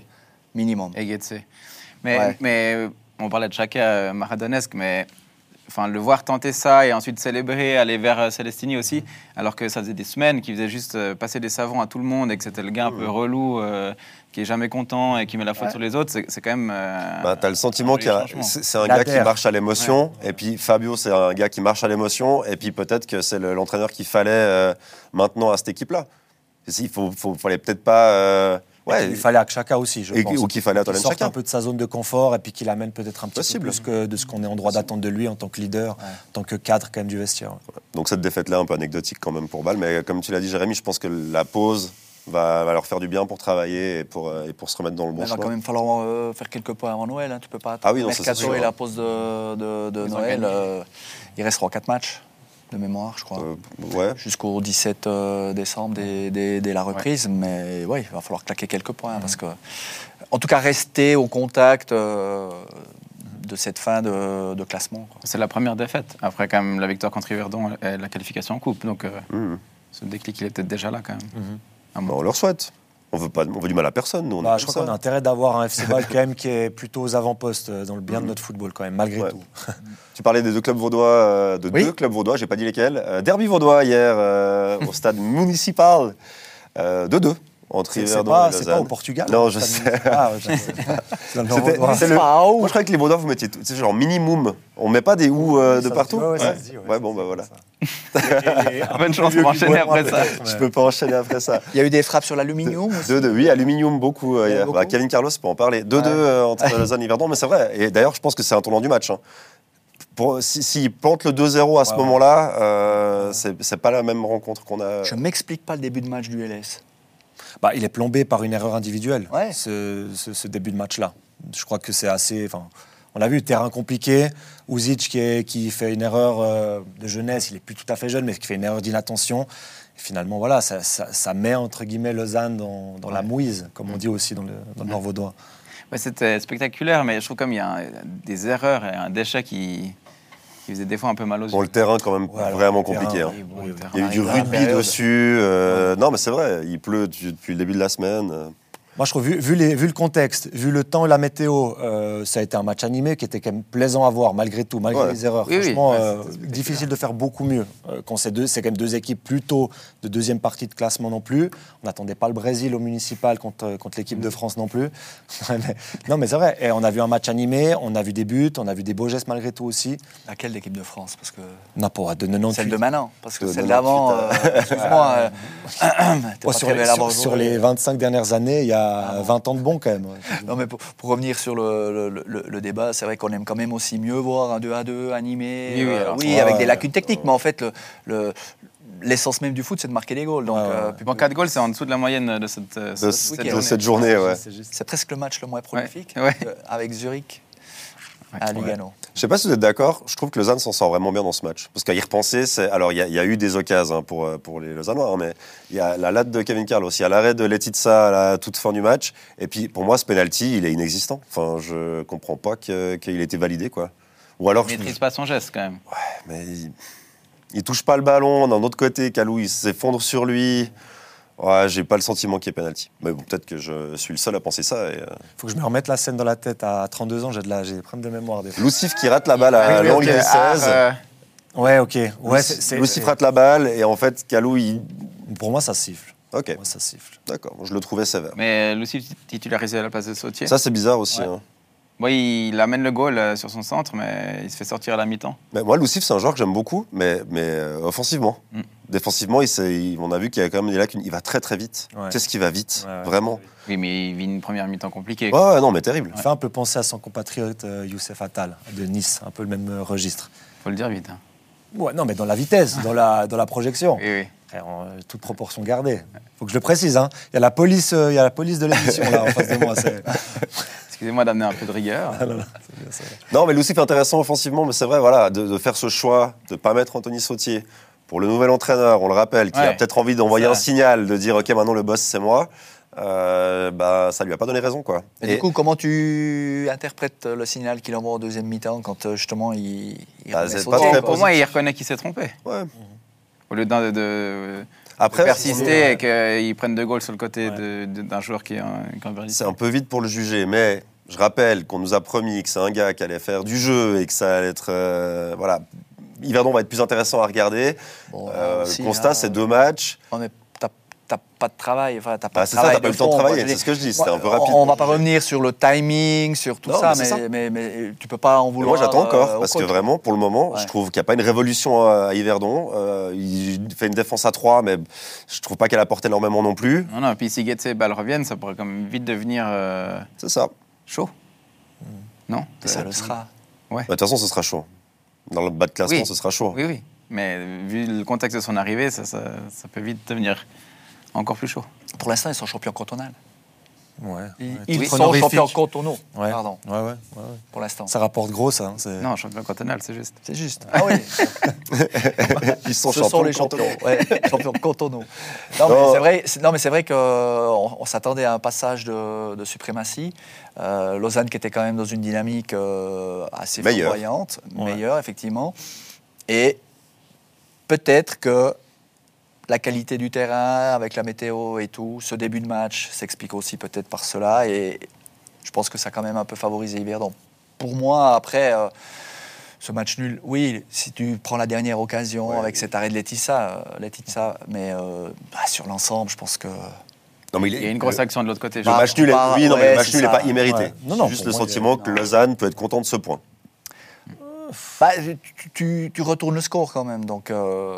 Minimum. Et Getse. Mais, Ouais. mais on parlait de Chaka euh, maradonesque, mais enfin, le voir tenter ça et ensuite célébrer, aller vers euh, Celestini aussi, alors que ça faisait des semaines qu'il faisait juste euh, passer des savons à tout le monde et que c'était le gars un peu relou, euh, qui est jamais content et qui met la faute Ouais. sur les autres, c'est quand même. euh, Bah, t'as le sentiment qu'il y a, changement. c'est un La gars qui marche à l'émotion, et puis Fabio, c'est un gars qui marche à l'émotion, et puis peut-être que c'est le- l'entraîneur qu'il fallait euh, maintenant à cette équipe-là. Il faut, faut, fallait peut-être pas. Ouais, Il fallait à Xhaka aussi, je Et- pense. ou qu'il fallait Xhaka. un peu de sa zone de confort et puis qu'il amène peut-être un petit Possible. peu plus que de ce qu'on est en droit d'attendre de lui en tant que leader, en tant que cadre quand même du vestiaire. Donc cette défaite-là, un peu anecdotique quand même pour Bâle, mais comme tu l'as dit, Jérémy, je pense que la pause va, va leur faire du bien pour travailler et pour, euh, et pour se remettre dans le bon Il va quand même falloir euh, faire quelques points avant Noël. Hein. Tu peux pas attendre Ah oui, le non, mercato et hein. la pause de, Noël. euh, il resteront 4 matchs de mémoire, je crois. Euh, ouais. Jusqu'au 17 euh, décembre dès, dès- dès la reprise. Mais oui, il va falloir claquer quelques points. Mhm. Parce que, en tout cas, rester au contact euh, de cette fin de, de classement. C'est la première défaite. Après, quand même, la victoire contre Yverdon et la qualification en coupe. Donc, euh, Mhm. ce déclic, il est peut-être déjà là, quand même. Ah Bah, bon. on leur souhaite. On veut pas, on veut du mal à personne, nous. On Bah, je crois qu'on a intérêt d'avoir un FC Bâle quand même qui est plutôt aux avant-postes euh, dans le bien de notre football quand même, malgré Ouais. tout. Tu parlais des deux clubs vaudois, euh, de Oui. deux clubs vaudois, j'ai pas dit lesquels. Euh, derby vaudois hier euh, au stade municipal, euh, 2-2 entre C'est c'est Yverdon pas, et c'est Lausanne. pas au Portugal. Non, hein, je sais. Ah, ouais, c'est- c'est le c'est Moi, je croyais que les Vaudois, vous mettiez tout, c'est genre minimum. On met pas des ou euh, de Ça- partout. ouais, ouais, ça Ouais. se dit, Ouais, bon, bah voilà. Bonne chance pour enchaîner après ça. Je peux pas enchaîner après ça. Il y a eu des frappes sur l'aluminium aussi. 2-2, oui, aluminium beaucoup. euh, Il y en a hier. beaucoup. Bah, Kevin Carlos peut en parler. 2-2 Ouais. euh, entre Lausanne et Yverdon, mais c'est vrai. Et d'ailleurs, je pense que c'est un tournant du match. hein. pour- si- s'il plante le 2-0 à ce moment-là, euh, c'est c'est pas la même rencontre qu'on a. Je m'explique pas le début de match du LS. Bah, il est plombé par une erreur individuelle, Ouais. ce, ce- ce début de match-là. Je crois que c'est assez. On l'a vu, terrain compliqué. Uzic qui, est- qui fait une erreur euh, de jeunesse, il est plus tout à fait jeune, mais qui fait une erreur d'inattention. Finalement, voilà, ça, ça- ça met entre guillemets Lausanne dans, dans la mouise, comme on dit aussi dans le, dans le nord vaudois. Ouais, C'était spectaculaire, mais je trouve comme il y a un- des erreurs et un déchet qui, qui faisait des fois un peu mal aux Bon, yeux. le terrain, quand même, Ouais, vraiment terrain, compliqué. hein. bon, oui. Il y a eu du rugby période. dessus. euh, Non, mais c'est vrai, il pleut depuis le début de la semaine. Moi, je trouve, vu, vu les- vu le contexte, vu le temps et la météo, euh, ça a été un match animé qui était quand même plaisant à voir, malgré tout, malgré Ouais. les erreurs. Oui, oui. Franchement, Ouais, euh, difficile de faire beaucoup mieux. Euh, quand c'est deux, c'est quand même deux équipes plutôt de deuxième partie de classement non plus. On n'attendait pas le Brésil au municipal contre, euh, contre l'équipe de France non plus. Non, mais c'est vrai. Et on a vu un match animé, on a vu des buts, on a vu des beaux gestes malgré tout aussi. Laquelle l'équipe de France? Parce que Non, pas de 98. celle de maintenant. Parce que De celle 98, d'avant, euh, euh, excuse-moi, t'es Ouais, pas sur, les, sur- sur les 25 dernières années, il y a Ah bon. 20 ans de bon quand même. Non, mais pour, pour revenir sur le, le- le- le débat, c'est vrai qu'on aime quand même aussi mieux voir un 2 à 2 animé. Oui, oui, euh, alors, oui ouais, avec ouais. des lacunes techniques, mais en fait, le- le- l'essence même du foot, c'est de marquer des goals. Donc, Ouais, ouais, euh, ouais. puis Bon, 4 goals, c'est en dessous de la moyenne de cette, euh, De, cette- ce- cette week-end. de journée. cette journée, ouais. C'est juste- c'est presque le match le moins prolifique ouais. euh, avec Zurich Ouais. à Lugano. Je sais pas si vous êtes d'accord, je trouve que Lausanne s'en sort vraiment bien dans ce match. Parce qu'à y repenser, c'est... alors il y, a- il y a eu des occasions hein, pour, euh, pour les Lausannois, hein, mais il y a la latte de Kevin Carlos, il y a l'arrêt de Letizia à la toute fin du match. Et puis pour moi, ce penalty, il est inexistant. Enfin, je comprends pas qu'il ait été validé, quoi. Ou alors, Il je- maîtrise pas son geste quand même. mais il, il touche pas le ballon. D'un autre côté, Calou, il s'effondre sur lui. Ouais, j'ai pas le sentiment qu'il y ait penalty. Mais bon, peut-être que je suis le seul à penser ça. Et, euh, faut que je me remette la scène dans la tête. À 32 ans, j'ai de la, j'ai des problèmes de mémoire des fois. Qui rate la balle à Oui, oui, l'angle ok. du Ah, 16. euh, Ouais, ok. Ouais, c'est- c'est- Lucif rate la balle et en fait, Calou, il. Pour moi, ça siffle. Ok, Pour moi, ça siffle. d'accord. Je le trouvais sévère. mais Lucie titularisé à la place de Sautier. Ça, c'est bizarre aussi. Ouais. hein. Bon, il amène le goal euh, sur son centre, mais il se fait sortir à la mi-temps. Mais moi, Lucif, c'est un joueur que j'aime beaucoup, mais, mais euh, offensivement. Mm. Défensivement, il, il- on a vu qu'il y a quand même des lacunes. Il va très très vite. Ouais. Qu'est-ce qu'il va vite Ouais, ouais. Vraiment. Oui, mais il vit une première mi-temps compliquée. Ouais, ouais, non, mais terrible. Il fait un peu penser à son compatriote euh, Youssef Attal de Nice, un peu le même registre. Faut le dire vite. hein. Ouais, non, mais dans la vitesse, dans la, dans la projection. Oui, oui. Frère, en, euh, toute proportion gardée. Faut que je le précise. Hein. Il y a la police, euh, il y a la police de l'émission là en face de moi. c'est- Excusez-moi d'amener un peu de rigueur. Ah, non, bien, mais Lucif est intéressant offensivement, mais c'est vrai, voilà, de, de faire ce choix, de ne pas mettre Anthony Sautier pour le nouvel entraîneur, on le rappelle, qui a peut-être envie d'envoyer un signal, de dire, OK, maintenant le boss, c'est moi. euh, bah, ça lui a pas donné raison, quoi. Et, du coup, comment tu interprètes le signal qu'il envoie en deuxième mi-temps quand euh, justement il, il Bah, pas très Pour moi, il reconnaît qu'il s'est trompé. ouais. Au lieu de, de- de Après, persister et qu'il prenne deux goals sur le côté Ouais. d'un joueur qui est un. C'est un peu vite pour le juger, mais je rappelle qu'on nous a promis que c'est un gars qui allait faire du jeu et que ça allait être. euh, voilà. Yverdon va être plus intéressant à regarder. Bon, Euh, le constat, hein, c'est deux matchs. T'as- pas de travail. Enfin, t'as pas Bah, de c'est ça, travail t'as pas eu le temps de travailler, c'est ce que je dis, c'était un peu on- rapide. On, pour va pas revenir sur le timing, sur tout Non, ça, mais ça. mais, mais tu peux pas en Mais vouloir. moi, j'attends encore, euh, au parce que vraiment, pour le moment, Ouais. je trouve qu'il n'y a pas une révolution à, à Yverdon. Euh, il fait une défense à 3, mais je trouve pas qu'elle apporte énormément non plus. Non, non, puis si Getse et Ball reviennent, ça pourrait quand même vite devenir euh, C'est ça. chaud. Non? Et ça le sera. Bah, De toute façon, ce sera chaud. Dans le bas de classement, Oui. ce sera chaud. Oui, oui. Mais vu le contexte de son arrivée, ça, ça, ça peut vite devenir encore plus chaud. Pour l'instant, ils sont champions cantonaux. Ouais. Ils, ouais. ils Titre sont champions cantonaux. Ouais. Pardon, Ouais, ouais, ouais, ouais. pour l'instant. Ça rapporte gros, ça. hein, Non, champion cantonal, c'est juste. C'est juste. Ah oui, Ils sont ce champions. sont les cantonaux. champions. Ouais, champions cantonaux. Non, mais Non. c'est vrai. Non, mais c'est vrai qu'on on, s'attendait à un passage de, de suprématie. Euh, Lausanne qui était quand même dans une dynamique euh, assez Meilleure. meilleure effectivement. Et peut-être que la qualité du terrain avec la météo et tout, ce début de match s'explique aussi peut-être par cela. Et je pense que ça a quand même un peu favorisé Yverdon. Pour moi, après. euh, ce match nul, oui, si tu prends la dernière occasion Ouais. avec cet arrêt de Laetitia, euh, Laetitia, mais euh, bah, sur l'ensemble, je pense que. Non, mais Il y a une grosse action de l'autre côté. Le match nul, est- bah, oui, non, mais ouais, le match nul n'est pas immérité. Ouais. Non, non, Juste le moi, sentiment que. Lausanne peut être content de ce point. Bah, tu, tu- tu retournes le score quand même, donc euh,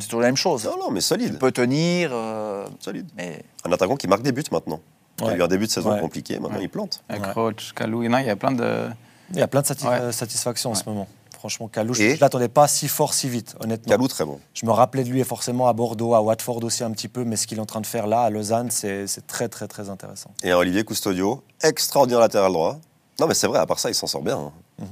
c'est toujours la même chose. Non, non, mais Tu solide. peux tenir, euh, Solide. mais Un attaquant qui marque des buts maintenant. Il y a Ouais. eu un début de saison Ouais. compliqué, maintenant Ouais. il plante. Ouais. Kalou, il y a plein de. Il y a plein de satis- Ouais. euh, satisfactions en Ouais. ce moment. Franchement, Kalou, je ne l'attendais pas si fort, si vite, honnêtement. Calou, très bon. Je me rappelais de lui et forcément à Bordeaux, à Watford aussi un petit peu, mais ce qu'il est en train de faire là, à Lausanne, c'est c'est très, très, très intéressant. Et Olivier Custodio, extraordinaire latéral droit. Non, mais c'est vrai, à part ça, il s'en sort bien. hein.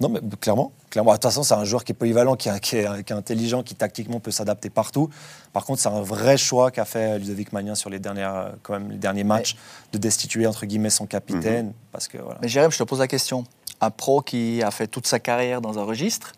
Non, mais clairement. clairement. De toute façon, c'est un joueur qui est polyvalent, qui est, qui est- qui est intelligent, qui tactiquement peut s'adapter partout. Par contre, c'est un vrai choix qu'a fait Ludovic Magnin sur les, dernières, euh, quand même, les derniers matchs, de destituer entre guillemets son capitaine. Parce que voilà. Mais Jérém, je te pose la question. Un pro qui a fait toute sa carrière dans un registre,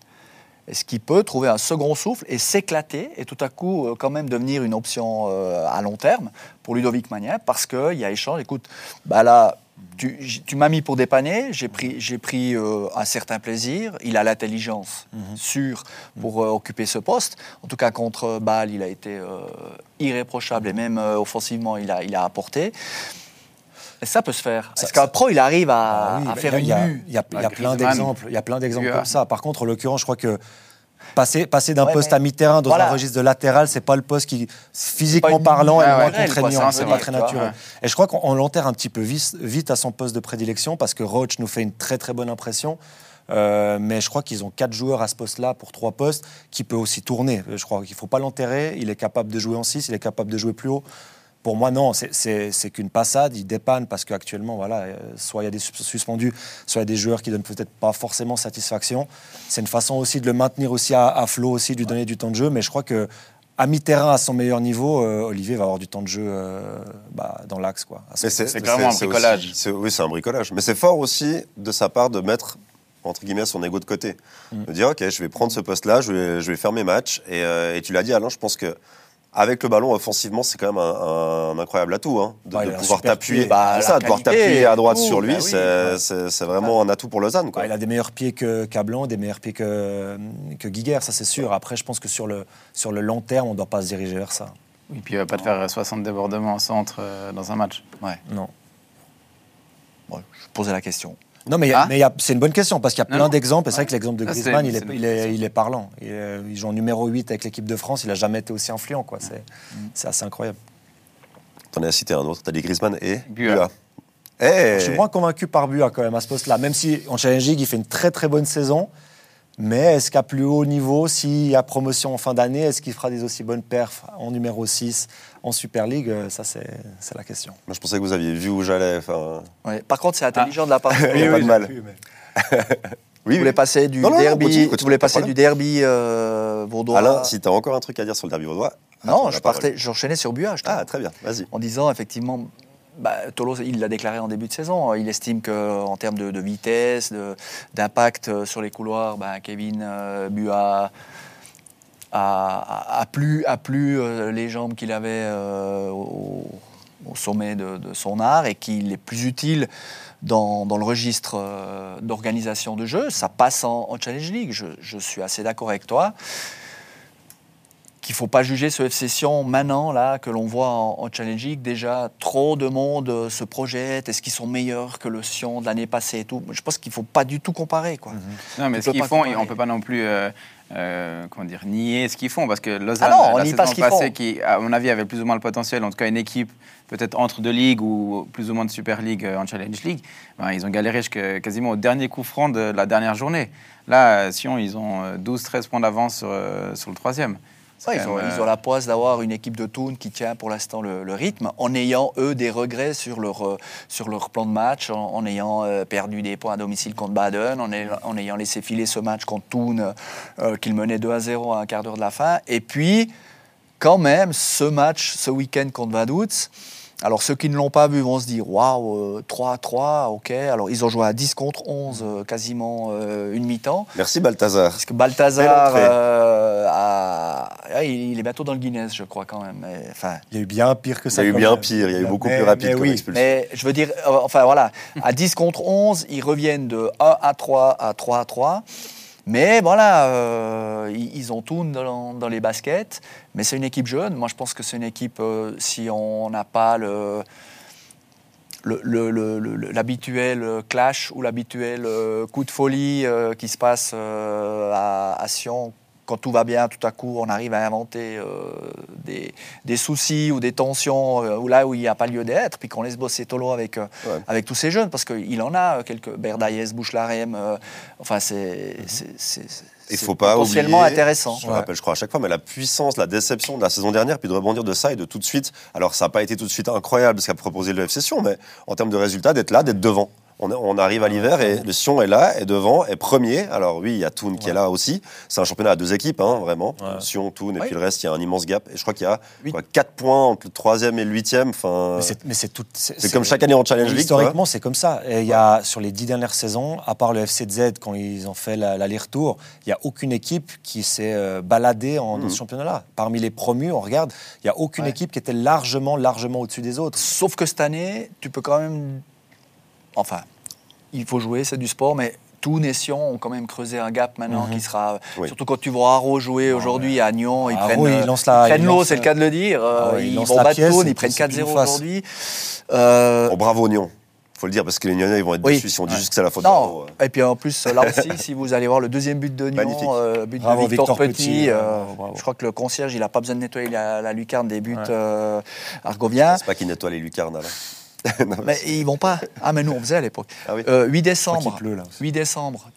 est-ce qu'il peut trouver un second souffle et s'éclater et tout à coup euh, quand même devenir une option euh, à long terme pour Ludovic Magnin Parce qu'il y a échange. Écoute, bah là, tu, tu m'as mis pour dépanner, j'ai pris, j'ai pris euh, un certain plaisir. Il a l'intelligence sûre pour euh, occuper ce poste. En tout cas, contre Bâle, il a été euh, irréprochable et même offensivement, il a, il a apporté. Et ça peut se faire. Est-ce qu'un pro, il arrive à, Ah oui, à faire il y a- une il y a, il y a plein d'exemples. Il y a plein d'exemples comme ça. Par contre, en l'occurrence, je crois que passer, passer d'un Ouais, poste mais- à mi-terrain dans voilà. un registre de latéral, c'est pas le poste qui, physiquement parlant, est moins contraignant. c'est pas très naturel. ouais. Et je crois qu'on on l'enterre un petit peu vite, vite à son poste de prédilection parce que Roach nous fait une très très bonne impression. Euh, mais je crois qu'ils ont quatre joueurs à ce poste-là pour trois postes qui peut aussi tourner. Je crois qu'il ne faut pas l'enterrer. Il est capable de jouer en 6, il est capable de jouer plus haut. Pour moi, non, c'est- qu'une passade. Il dépanne parce qu'actuellement, voilà, euh, soit il y a des sus- suspendus, soit il y a des joueurs qui donnent peut-être pas forcément satisfaction. C'est une façon aussi de le maintenir aussi à, à flot, aussi de lui donner du temps de jeu. Mais je crois que à mi-terrain, à son meilleur niveau, euh, Olivier va avoir du temps de jeu euh, bah, dans l'axe, c'est clairement un bricolage. aussi- oui, c'est un bricolage. Mais c'est fort aussi de sa part de mettre entre guillemets son ego de côté. Mm. De dire ok, je vais prendre ce poste-là, je vais, je vais faire mes matchs. Et, euh, et tu l'as dit, Alain, je pense que avec le ballon offensivement, c'est quand même un, un incroyable atout hein, de, Ouais, pouvoir t'appuyer. Bah, ça, de pouvoir t'appuyer à droite tout, sur lui, bah oui, c'est ouais. vraiment un atout pour Lausanne. Quoi. Bah, il a des meilleurs pieds que Cablan, des meilleurs pieds que, que Guiguer, ça c'est sûr. Après, je pense que sur le, sur le long terme, on ne doit pas se diriger vers ça. Et puis, il va pas te faire 60 débordements en centre euh, dans un match. Ouais. Non. Bon, je posais la question. Non, mais, Ah mais c'est une bonne question parce qu'il y a plein d'exemples. Et c'est vrai que l'exemple de Ah, Griezmann, il est, il est, question. il est parlant. Il, il joue en numéro 8 avec l'équipe de France. Il n'a jamais été aussi influent. quoi. C'est c'est assez incroyable. T'en as cité un autre, t'as dit Griezmann et Buat. Buat. Eh Je suis moins convaincu par Bua quand même à ce poste-là. Même si en Challenge League, il fait une très très bonne saison. Mais est-ce qu'à plus haut niveau, s'il y a promotion en fin d'année, est-ce qu'il fera des aussi bonnes perfs en numéro 6 en Super League? Euh, Ça, c'est la question. Moi, je pensais que vous aviez vu où j'allais. Ouais. Par contre, c'est intelligent de la part. il y a pas de mal. Tu Oui, voulais oui. passer du Non, non, derby, continue, tu continue, voulais pas de passer du derby euh, vaudois? Alain, si t'as encore un truc à dire sur le derby vaudois. non, je partais, j'enchaînais sur trouve. Ah, très bien, vas-y. en disant effectivement, bah, Tolo, il l'a déclaré en début de saison. Il estime qu'en termes de, de vitesse, d'impact euh, sur les couloirs, bah, Kevin euh, Buat a, plus, euh, les jambes qu'il avait euh, au, sommet de, son art et qu'il est plus utile dans, le registre d'organisation de jeu. Ça passe en, en Challenge League. Je suis assez d'accord avec toi qu'il ne faut pas juger ce FC Sion maintenant, là, que l'on voit en, en Challenge League. Déjà, trop de monde euh, se projette. Est-ce qu'ils sont meilleurs que le Sion de l'année passée et tout? Je pense qu'il ne faut pas du tout comparer. Quoi. Non, mais ce qu'ils font, comparer. on peut pas non plus euh, euh, comment dire, nier ce qu'ils font, parce que Lausanne, Ah non, on la saison passée, font. qui, à mon avis, avait plus ou moins le potentiel, en tout cas une équipe peut-être entre deux ligues ou plus ou moins de Super League euh, en Challenge League, ben, ils ont galéré jusqu'à- quasiment au dernier coup franc de la dernière journée. Là, euh, Sion, ils ont euh, 12-13 points d'avance sur, sur le troisième. Ouais, ils, ont, même, ils euh, ont la poisse d'avoir une équipe de Toon qui tient pour l'instant le, le rythme, en ayant, eux, des regrets sur leur, euh, sur leur plan de match, en, en ayant euh, perdu des points à domicile contre Baden, en ayant laissé filer ce match contre Toon, euh, qu'ils menaient 2 à 0 à un quart d'heure de la fin. Et puis, quand même, ce match, ce week-end contre Vaduz, alors ceux qui ne l'ont pas vu vont se dire waouh, euh, 3 à 3, ok. Alors ils ont joué à 10 contre 11, euh, quasiment euh, une mi-temps. Merci Balthazar. Parce que Balthazar, euh, a- ah, il est bientôt dans le Guinness, je crois, quand même. Mais, enfin, Il y a eu bien pire que Il y ça. a eu bien même. pire, il y a eu beaucoup Mais- plus rapide mais comme oui. expulsion. mais je veux dire, euh, enfin voilà, à 10 contre 11, ils reviennent de 1 à 3 à 3 à 3. Mais voilà, euh, ils, ont tout dans, les baskets. Mais c'est une équipe jeune. Moi, je pense que c'est une équipe, euh, si on n'a pas le l'habituel clash ou l'habituel euh, coup de folie qui se passe à Sion quand tout va bien, tout à coup, on arrive à inventer euh, des, des soucis ou des tensions euh, ou là où il n'y a pas lieu d'être, puis qu'on laisse bosser Tolo avec, euh, Ouais. avec tous ces jeunes, parce qu'il en a euh, quelques. Berdaïez, Bouchelarem, euh, enfin, c'est. Il faut pas potentiellement oublier, intéressant. Je le rappelle, je crois, à chaque fois, mais la puissance, la déception de la saison dernière, puis de rebondir de ça et de tout de suite. Alors, ça n'a pas été tout de suite incroyable ce qu'a proposé le FC Sion, mais en termes de résultats, d'être là, d'être devant. On, arrive à l'hiver et le Sion est là, est devant, est premier. Alors oui, il y a Toon qui est là aussi. C'est un championnat à deux équipes, hein, vraiment. Ouais. Sion, Toon, et Oui. puis le reste, il y a un immense gap. Et je crois qu'il y a Huit. quoi, 4 points entre le troisième et le huitième. Enfin, Mais c'est- tout. c'est comme chaque année en Challenge League. Historiquement, c'est comme ça. Et il y a, sur les dix dernières saisons, à part le FCZ, quand ils ont fait la- l'aller-retour, il n'y a aucune équipe qui s'est euh, baladée en, dans ce championnat-là. Parmi les promus, on regarde, il n'y a aucune Ouais. équipe qui était largement, largement au-dessus des autres. Sauf que cette année, tu peux quand même. Enfin, il faut jouer, c'est du sport, mais tous les Sions ont quand même creusé un gap maintenant qui sera. Oui. Surtout quand tu vois Haro jouer aujourd'hui à Nyon, ils prennent, euh, la- ils prennent il l'eau, lance, c'est le cas de le dire. euh, Ah ils lance vont battre ils prennent puis c'est plus 4-0 face. aujourd'hui. Euh, Bon, bravo Nyon. faut le dire, parce que les Nyonnais, ils vont être Oui. déçus si on dit juste que c'est la faute Non, de et puis en plus, là aussi, si vous allez voir le deuxième but de. Nyon, euh, but Bravo, de Victor, Victor Petit, Petit, euh, bravo, bravo. je crois que le concierge, il n'a pas besoin de nettoyer la, la lucarne des buts Ouais. euh, argoviens. C'est pas qu'ils nettoient les lucarnes, là. Mais ils vont pas. Ah, mais nous, on faisait à l'époque. Ah oui. Euh, 8 décembre. pleut, là. 8 décembre.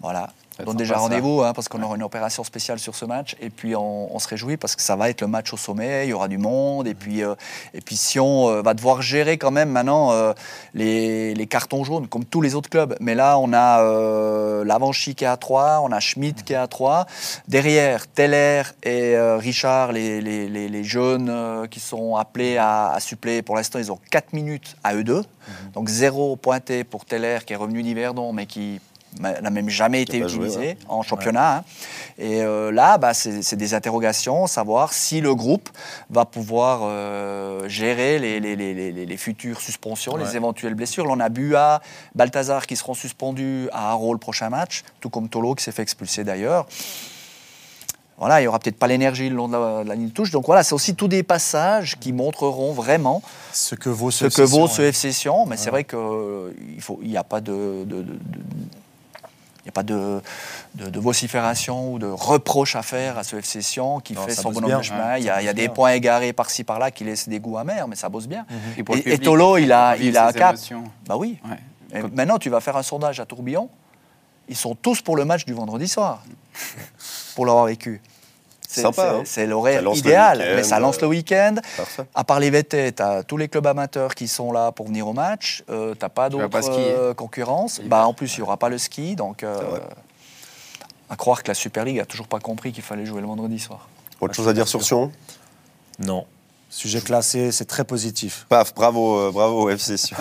Voilà. Donc déjà rendez-vous hein, parce qu'on aura une opération spéciale sur ce match et puis on, on se réjouit parce que ça va être le match au sommet, il y aura du monde et puis euh, et puis Sion euh, va devoir gérer quand même maintenant euh, les, les cartons jaunes comme tous les autres clubs. Mais là on a euh, Lavanchy qui est à 3, on a Schmidt qui est à 3, derrière Teller et euh, Richard les, les, les, jeunes qui sont appelés à, à suppléer. Pour l'instant ils ont 4 minutes à eux deux, donc zéro pointé pour Teller qui est revenu d'Yverdon mais qui n'a même jamais été joué, utilisé ouais. en championnat. hein. Et euh, là, bah, c'est des interrogations, savoir si le groupe va pouvoir euh, gérer les, les- futures suspensions, les éventuelles blessures. Là, on a Bua, Balthazar qui seront suspendus à Haro le prochain match, tout comme Tolo qui s'est fait expulser d'ailleurs. Voilà, il n'y aura peut-être pas l'énergie le long de la, de la ligne de touche. Donc voilà, c'est aussi tous des passages qui montreront vraiment Ce que vaut ce ce que vaut ce. FC Sion, mais c'est vrai qu'il faut, il n'y a pas de, de- de- de- il y a pas de, de- de vocifération ou de reproche à faire à ce FC Sion qui Non, fait son bonhomme bien. de chemin. il y a, ça il y a bosse des bien. points égarés par-ci par-là qui laissent des goûts amers, mais ça bosse bien. Le Et, Tolo, il a, il a un cap. émotions. Bah oui. Ouais. Et maintenant, tu vas faire un sondage à Tourbillon. Ils sont tous pour le match du vendredi soir, pour l'avoir vécu. C'est hein. c'est l'horaire idéal, mais ça lance le euh, week-end. À part les VT, tu as tous les clubs amateurs qui sont là pour venir au match. Euh, tu n'as pas d'autres euh, concurrence. Bah, en plus, il n'y aura pas le ski. Donc, euh, à croire que la Super League a toujours pas compris qu'il fallait jouer le vendredi soir. Autre chose à dire sur Sion? Non. Sujet classé, c'est très positif. Paf, bravo, euh, bravo au FC Sion.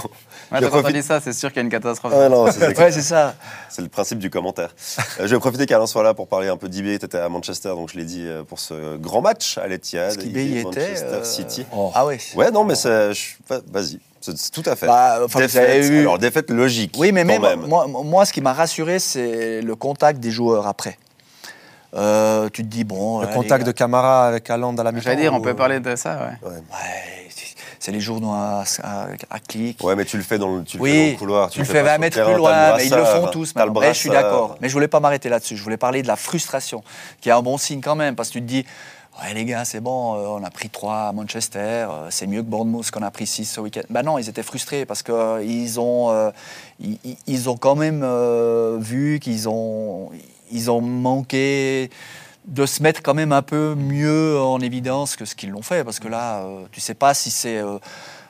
Ouais, quand on dit ça, c'est sûr qu'il y a une catastrophe. Ah non, c'est Ouais, c'est ça. c'est le principe du commentaire. Euh, je vais profiter qu'Alain soit là pour parler un peu d'IB. Tu étais à Manchester, donc je l'ai dit, euh, pour ce grand match à l'Etihad. IB, était. Manchester euh, City. Oh. Ah ouais. Ouais, non, mais c'est. je- va- Vas-y, c'est tout à fait. Bah, enfin, défaite, eu- alors défaite logique. Oui, mais quand même, même. Moi, moi, ce qui m'a rassuré, c'est le contact des joueurs après. Euh, tu te dis, bon. Le contact de Camara avec Haaland à la mi-temps. J'allais dire, on peut ou- parler de ça, ouais. Ouais. Ouais, c'est les journaux à, à, à clic. Ouais, mais tu le fais dans le, tu le fais Oui, dans le couloir. tu le fais fais pas 20 sur le mètres plus loin, mais ils le font tous. le. Après, je suis d'accord. Mais je voulais pas m'arrêter là-dessus. Je voulais parler de la frustration, qui est un bon signe quand même, parce que tu te dis, ouais les gars, c'est bon, euh, on a pris 3 à Manchester, euh, c'est mieux que Bournemouth qu'on a pris 6 ce week-end. Ben non, ils étaient frustrés parce qu'ils ont, euh, ils, ils- ils ont quand même euh, vu qu'ils ont, ils ont manqué de se mettre quand même un peu mieux en évidence que ce qu'ils l'ont fait, parce que là, euh, tu sais pas si c'est euh,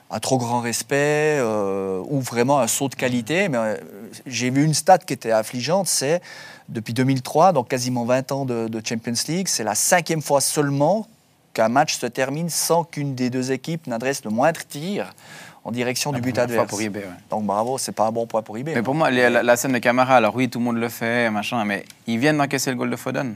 un trop grand respect euh, ou vraiment un saut de qualité. Mais euh, j'ai vu une stat qui était affligeante, c'est depuis 2003, donc quasiment 20 ans de Champions League, c'est la cinquième fois seulement qu'un match se termine sans qu'une des deux équipes n'adresse le moindre tir en direction du but fois adverse. pour ouais. Donc bravo, c'est pas un bon point pour IB. Mais pour moi, les- la, la scène de Camara, alors oui, tout le monde le fait, machin, mais ils viennent d'encaisser le goal de Foden.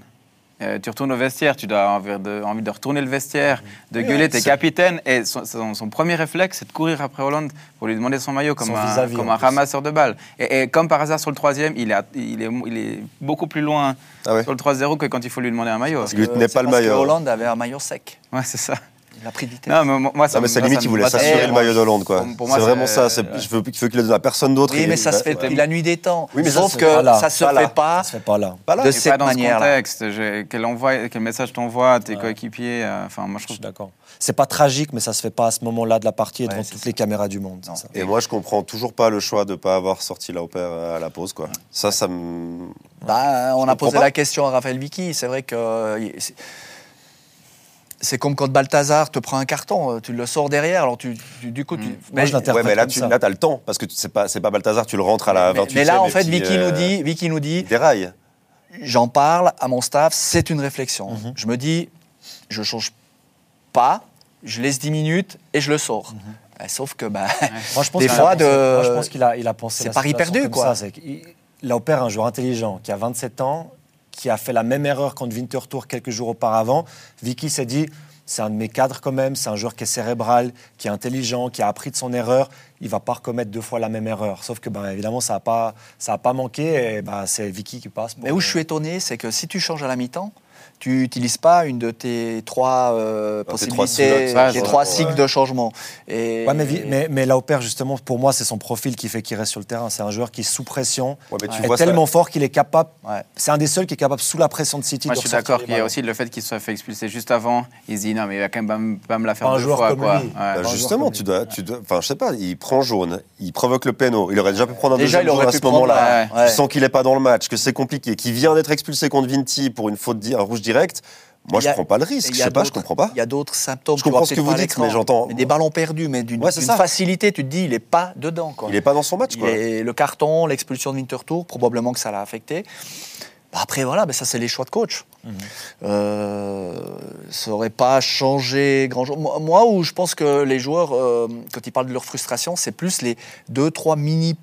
Euh, tu retournes au vestiaire, tu dois avoir envie de, envie de retourner le vestiaire, de gueuler, t'es capitaine, et son, son- son premier réflexe, c'est de courir après Hollande pour lui demander son maillot comme Son un, comme ramasseur de balles. Et, et comme par hasard, sur le troisième, il est, il est, il est beaucoup plus loin Ah ouais sur le 3-0 que quand il faut lui demander un maillot. Il lui tenait pas le parce que maillot. Hollande avait un maillot sec. Ouais, c'est ça. Il a pris de vitesse. Non, mais moi, ça Non, mais moi, limite, ça il voulait ça s'assurer le maillot d'Hollande, quoi. C'est vraiment ça. Je veux, qu'il le donne à personne d'autre. Oui, mais ça se fait la nuit des temps. Oui, mais ça, Sauf que ça se fait pas Ça se fait pas là. Pas là. de Et cette pas dans ce manière-là. contexte. Je- Quel, envoie, quel message t'envoies à tes Ouais. coéquipiers euh, Enfin, moi, je suis d'accord. C'est pas tragique, mais ça se fait pas à ce moment-là de la partie et devant toutes ça. les caméras du monde. ça. Et moi, je comprends toujours pas le choix de pas avoir sorti Lauper à la pause, quoi. Ça, ça me. Bah, on a posé pas. la question à Raphaël Vicky. C'est vrai que euh, c'est- comme quand Balthazar te prend un carton, euh, tu le sors derrière. Alors tu, tu- du coup, tu. Mm. Moi, je l'interprète Ouais, mais là, comme tu ça. là, as le temps. Parce que tu- c'est pas, c'est pas Balthazar, tu le rentres à la mais, 28 mais là, en fait, Vicky euh, nous dit, Vicky nous dit, déraille. j'en parle à mon staff, c'est une réflexion. Mhm. Je me dis, je change pas, je laisse 10 minutes et je le sors. Euh, Sauf que bah, Moi, je pense Des qu'il a fois, pensé- de- moi, je pense qu'il a, il a pensé. C'est pari perdu, quoi. ça, c'est qu'il- Il a opéré un joueur intelligent qui a 27 ans, qui a fait la même erreur contre Winterthur quelques jours auparavant. Vicky s'est dit c'est un de mes cadres quand même, c'est un joueur qui est cérébral, qui est intelligent, qui a appris de son erreur. Il va pas recommettre deux fois la même erreur. Sauf que, ben, évidemment, ça n'a pas, ça a pas manqué. Et ben, c'est Vicky qui passe. pour- Mais où je suis étonné, c'est que si tu changes à la mi-temps, tu n'utilises pas une de tes trois euh, Ah, tes trois possibilités, cycles, ça, tes trois ouais. cycles de changement. Et, Ouais, mais, Vi- mais, mais Lauper, justement, pour moi, c'est son profil qui fait qu'il reste sur le terrain. C'est un joueur qui, sous pression, Ouais, mais tu est vois ça- tellement fort qu'il est capable. Ouais. C'est un des seuls qui est capable, sous la pression de City, Moi, de je suis d'accord qu'il y a aussi le fait qu'il soit fait expulser juste avant. Il se dit non, mais il va quand même pas me- la faire un deux joueur fois. comme quoi. lui. Ouais. Bah, justement, tu dois, tu dois, enfin, je sais pas, il prend jaune, il provoque le péno. Il aurait déjà pu prendre un Déjà, deuxième il aurait jaune à ce moment-là. Tu sens qu'il est pas dans le match, que c'est compliqué, qu'il vient d'être expulsé contre Vinti pour une faute, un rouge Moi, je a- prends pas le risque. Je sais pas, je comprends pas. Il y a d'autres symptômes. Je comprends ce que vous dites, mais j'entends- des ballons perdus, mais d'une Ouais, facilité, tu te dis, il n'est pas dedans. Quoi. Il est pas dans son match, quoi. est- le carton, l'expulsion de Winterthur, probablement que ça l'a affecté. Bah, après, voilà, ben ça, c'est les choix de coach. Mhm. Euh, ça n'aurait pas changé grand-chose. Moi, moi, où je pense que les joueurs, euh, quand ils parlent de leur frustration, c'est plus les deux, trois mini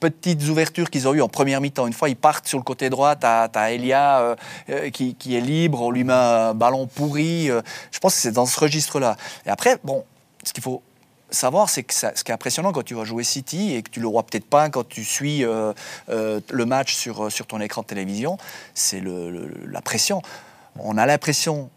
petites ouvertures qu'ils ont eues en première mi-temps. Une fois, ils partent sur le côté droit, tu as, Elia euh, euh, qui, qui est libre, on lui met un ballon pourri. euh, je pense que c'est dans ce registre-là. Et après, bon, ce qu'il faut savoir, c'est que ça- ce qui est impressionnant quand tu vas jouer City et que tu le vois peut-être pas quand tu suis euh, le match sur, sur ton écran de télévision, c'est le- le- la pression. On a l'impression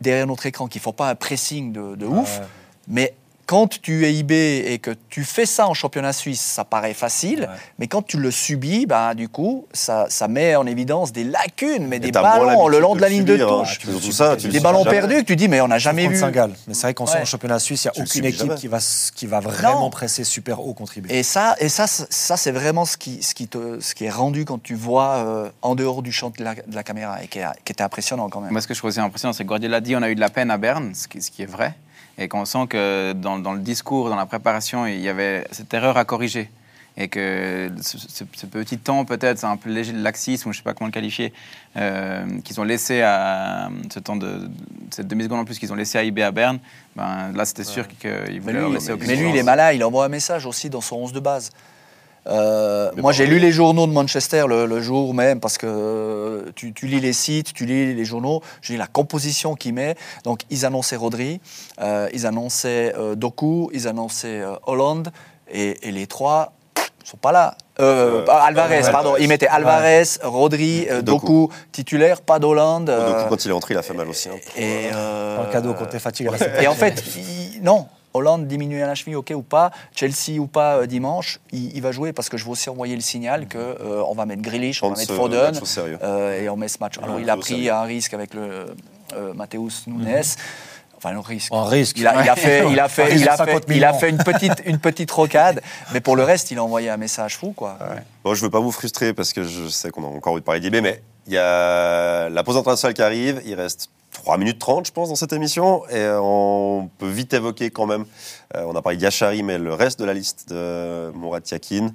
derrière notre écran qu'ils font pas un pressing de, de ouf, mais quand tu es IB et que tu fais ça en championnat suisse, ça paraît facile, Ouais. mais quand tu le subis, bah, du coup, ça, ça met en évidence des lacunes, mais des ballons le long de de la ligne de subir, hein. touche. Tu ça, tu des ballons perdus que tu dis, mais on n'a jamais vu. Saint-Gall. Mais c'est vrai qu'en Ouais. en championnat suisse, il n'y a aucune équipe jamais. qui va, s- qui va vraiment Non. presser super haut contre IB. Et ça, et ça, c'est vraiment ce qui, ce, qui te, ce qui est rendu quand tu vois euh, en dehors du champ de la, de la caméra et qui, est- qui était impressionnant quand même. Moi, ce que je trouve aussi impressionnant, c'est que Guardiola dit on a eu de la peine à Berne, ce qui, ce qui est vrai, et qu'on sent que dans, dans le discours, dans la préparation, il y avait cette erreur à corriger. Et que ce, ce- ce petit temps, peut-être, c'est un peu léger de laxisme, ou je ne sais pas comment le qualifier, euh, qu'ils ont laissé à ce temps de cette demi-seconde en plus qu'ils ont laissé à IB à Berne, ben, là c'était sûr qu'ils mais voulaient lui, leur laisser aucune mais lui, il est malin, il envoie un message aussi dans son 11 de base. Euh, moi, j'ai lu les journaux de Manchester le, le jour même parce que euh, tu, tu lis les sites, tu lis les journaux. J'ai lu la composition qu'il met. Donc, ils annonçaient Rodri, euh, ils annonçaient euh, Doku, ils annonçaient euh, Hollande, et, et les trois ne sont pas là. Euh, Euh, Alvarez, ouais, pardon. ouais. Ils mettaient Alvarez, Rodri, euh, Doku. Doku, titulaire, pas d'Hollande. Euh, quand il est entré, il a fait mal aussi. hein. et, euh, Un cadeau à la semaine et en fait, il- non. Hollande diminue à la cheville, ok ou pas. Chelsea ou pas euh, dimanche, il, il va jouer parce que je veux aussi envoyer le signal que euh, on va mettre Grealish, on va mettre Foden euh, et on met ce match. Alors Ouais, il a pris sérieux. un risque avec le euh, Mathéus Nunes. Enfin, un risque. En risque. Il a, il a fait, il a fait, Un il a de 50 fait, il a fait une petite, une petite rocade, mais pour le reste, il a envoyé un message fou, quoi. Bon, je veux pas vous frustrer parce que je sais qu'on a encore envie de parler d'IB, mais il y a la pause internationale qui arrive. Il reste 3 minutes 30, je pense, dans cette émission. Et euh, on peut vite évoquer quand même. euh, on a parlé d'Yachari, mais le reste de la liste de Mourad Yakin.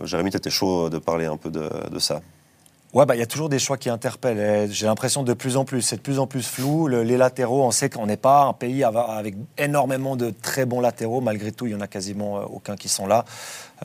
Euh, Jérémy, tu étais chaud de parler un peu de, de ça. Ouais, bah, il y a toujours des choix qui interpellent. J'ai l'impression de plus en plus, c'est de plus en plus flou. Le- les latéraux, on sait qu'on n'est pas un pays avec énormément de très bons latéraux. Malgré tout, il y en a quasiment euh, aucun qui sont là.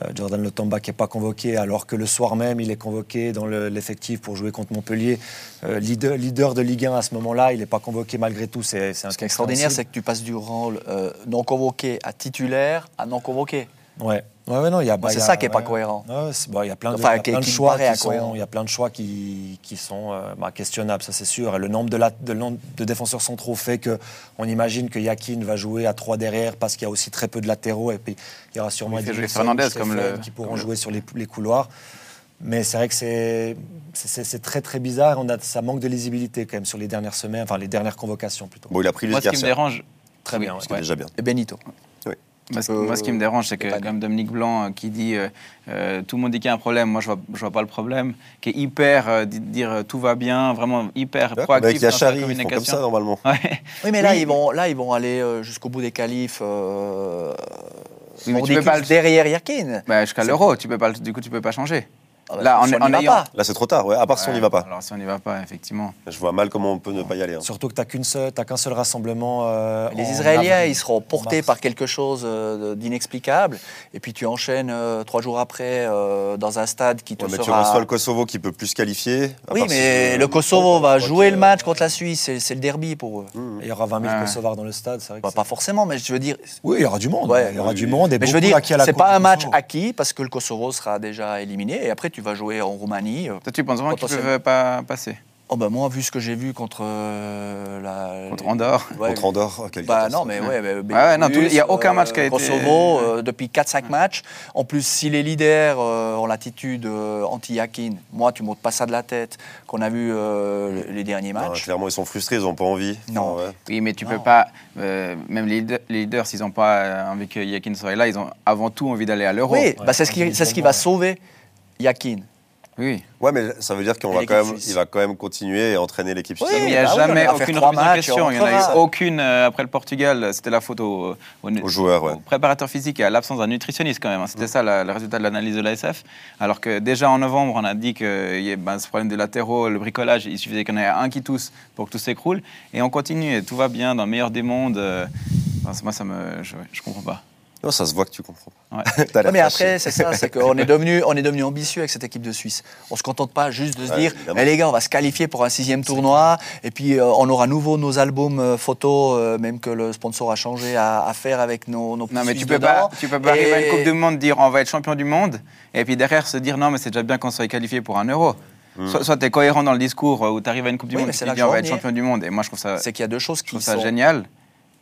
Euh, Jordan Lotomba qui n'est pas convoqué, alors que le soir même, il est convoqué dans le- l'effectif pour jouer contre Montpellier. Euh, leader, leader de Ligue 1 à ce moment-là, il n'est pas convoqué malgré tout. C'est Ce qui est extraordinaire, c'est que tu passes du rôle euh, non convoqué à titulaire à non convoqué. Ouais. Ouais, ouais, non, il y a. bah, c'est il y a- ça qui est pas cohérent. Ouais, bah, il y a plein de, Enfin, il y a qui- plein de qui me choix qui sont, il y a plein de choix qui, qui sont euh, bah, questionnables, ça c'est sûr. Et le nombre de, la, de, nombre de défenseurs centraux fait que on imagine que Yakin va jouer à 3 derrière parce qu'il y a aussi très peu de latéraux et puis il y aura sûrement fait jouer Fernandez comme le- qui pourront comme le- jouer sur les, les couloirs. Mais c'est vrai que c'est c'est- c'est c'est très très bizarre. On a, ça manque de lisibilité quand même sur les dernières semaines, enfin les dernières convocations plutôt. Bon, il a pris Moi, ce qui me dérange, Très bien. ouais. déjà bien. Et Benito. Moi, ce, Euh, moi, ce qui me dérange, c'est que, comme Dominique Blanc euh, qui dit euh, euh, tout le monde dit qu'il y a un problème, moi je vois, je vois pas le problème, qui est hyper, euh, di- dire euh, tout va bien, vraiment hyper Avec proactif dans ils font comme communication. ça normalement. Ouais. Oui, mais là, Oui. ils vont, là, ils vont aller euh, jusqu'au bout des qualifs. Euh, Oui, mais tu Mordicus peux pas le- derrière Yakin. Bah, Jusqu'à l'euro, tu peux pas, du coup, tu peux pas changer. Ah bah, Là, on n'y va ayant- pas. Là, c'est trop tard, ouais, à part si on n'y va pas. Alors si on n'y va pas, effectivement. Je vois mal comment on peut ne pas y aller. hein. Surtout que tu n'as qu'un seul rassemblement. euh, Les en Israéliens, avril, ils seront portés mars. par quelque chose euh, d'inexplicable. Et puis tu enchaînes euh, trois jours après euh, dans un stade qui te Ouais, mais tu sera... reçois le Kosovo qui peut plus se qualifier. Oui, mais le Kosovo va jouer le match contre la Suisse. C'est le derby pour eux. Mmh. Et il y aura 20 000 Ouais. Kosovars dans le stade, c'est vrai. que Bah, pas forcément, mais je veux dire, Oui, il y aura du monde. Il y aura du monde. Et mais je veux dire, c'est pas un match acquis parce que le Kosovo sera déjà éliminé. Et après, tu vas jouer en Roumanie. euh. Toi, tu penses vraiment qu'ils Potentiellement. peuvent pas passer Oh bah moi, vu ce que j'ai vu contre euh, la... contre Andorre Ouais, Contre Andorre, quelle Bah non, mais ouais, mais ouais, non, tout- il y a aucun match qui a été- Kosovo, euh, depuis 4-5 matchs. En plus, si les leaders euh, ont l'attitude euh, anti-Yakin, moi, tu montes pas ça de la tête, qu'on a vu euh, les derniers Non, matchs. clairement, ils sont frustrés, ils n'ont pas envie. Non. Ouais. Oui, mais tu Non. peux pas. euh, même les leaders, s'ils n'ont pas euh, envie que Yakin soit là, ils ont avant tout envie d'aller à l'euro. oui, bah, c'est ce, qui- c'est ce qui va sauver Yakin. Oui. Ouais, mais ça veut dire qu'on va quand même, il va quand même continuer et entraîner l'équipe Oui, il n'y a bah jamais aucune remise en question. on Il n'y en a eu aucune euh, après le Portugal. C'était la faute au, au- Aux joueurs, ouais. au préparateur physique et à l'absence d'un nutritionniste quand même. hein. C'était ça la- le résultat de l'analyse de l'ASF. Alors que déjà en novembre, on a dit que y a, ben, ce problème de latéraux, le bricolage, il suffisait qu'il y en ait un qui tousse pour que tout s'écroule. Et on continue et tout va bien dans le meilleur des mondes. euh, enfin, moi, ça me, je, je comprends pas. Non, ça se voit que tu comprends. Ouais. Ouais, mais après, c'est ça, c'est qu'on est devenu, on est devenu ambitieux avec cette équipe de Suisse. On se contente pas juste de se Ouais, dire. Eh, les gars, on va se qualifier pour un sixième tournoi, et puis euh, on aura nouveau nos albums euh, photos, euh, même que le sponsor a changé, à, à faire avec nos, nos Non, mais tu peux dedans. pas, tu peux pas arriver à une Et- Coupe du Monde, dire on va être champion du monde, et puis derrière se dire non, mais c'est déjà bien qu'on soit qualifié pour un euro. Soit, soit tu es cohérent dans le discours euh, où tu arrives à une Coupe du Oui, Monde et tu dis on va être champion du monde. Et moi, je trouve ça, C'est qu'il y a deux choses je qui trouve sont ça génial.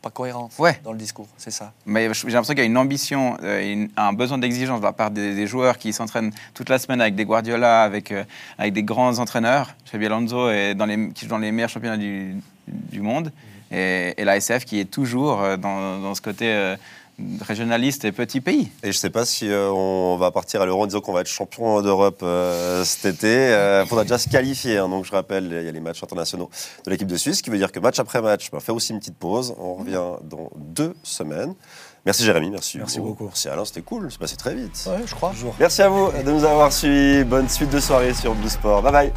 Pas cohérentes Ouais. dans le discours, c'est ça. Mais j'ai l'impression qu'il y a une ambition, euh, une- un besoin d'exigence de la part des, des joueurs qui s'entraînent toute la semaine avec des Guardiola, avec, euh, avec des grands entraîneurs, Xabi Alonso, et dans les, qui jouent dans les meilleurs championnats du, du monde. Et, et la SF qui est toujours euh, dans, dans ce côté euh, régionaliste et petit pays. Et je sais pas si euh, on va partir à l'Euro en disant qu'on va être champion d'Europe euh, cet été. Il faudra déjà se qualifier. hein. Donc je rappelle, il y a les matchs internationaux de l'équipe de Suisse, ce qui veut dire que match après match, on va faire aussi une petite pause. On revient dans deux semaines. Merci Jérémy, merci. Merci Hugo. beaucoup. Merci Alain, c'était cool, c'est passé très vite. Ouais, je crois. Merci à vous de nous avoir suivis. Bonne suite de soirée sur Blue Sport. Bye bye.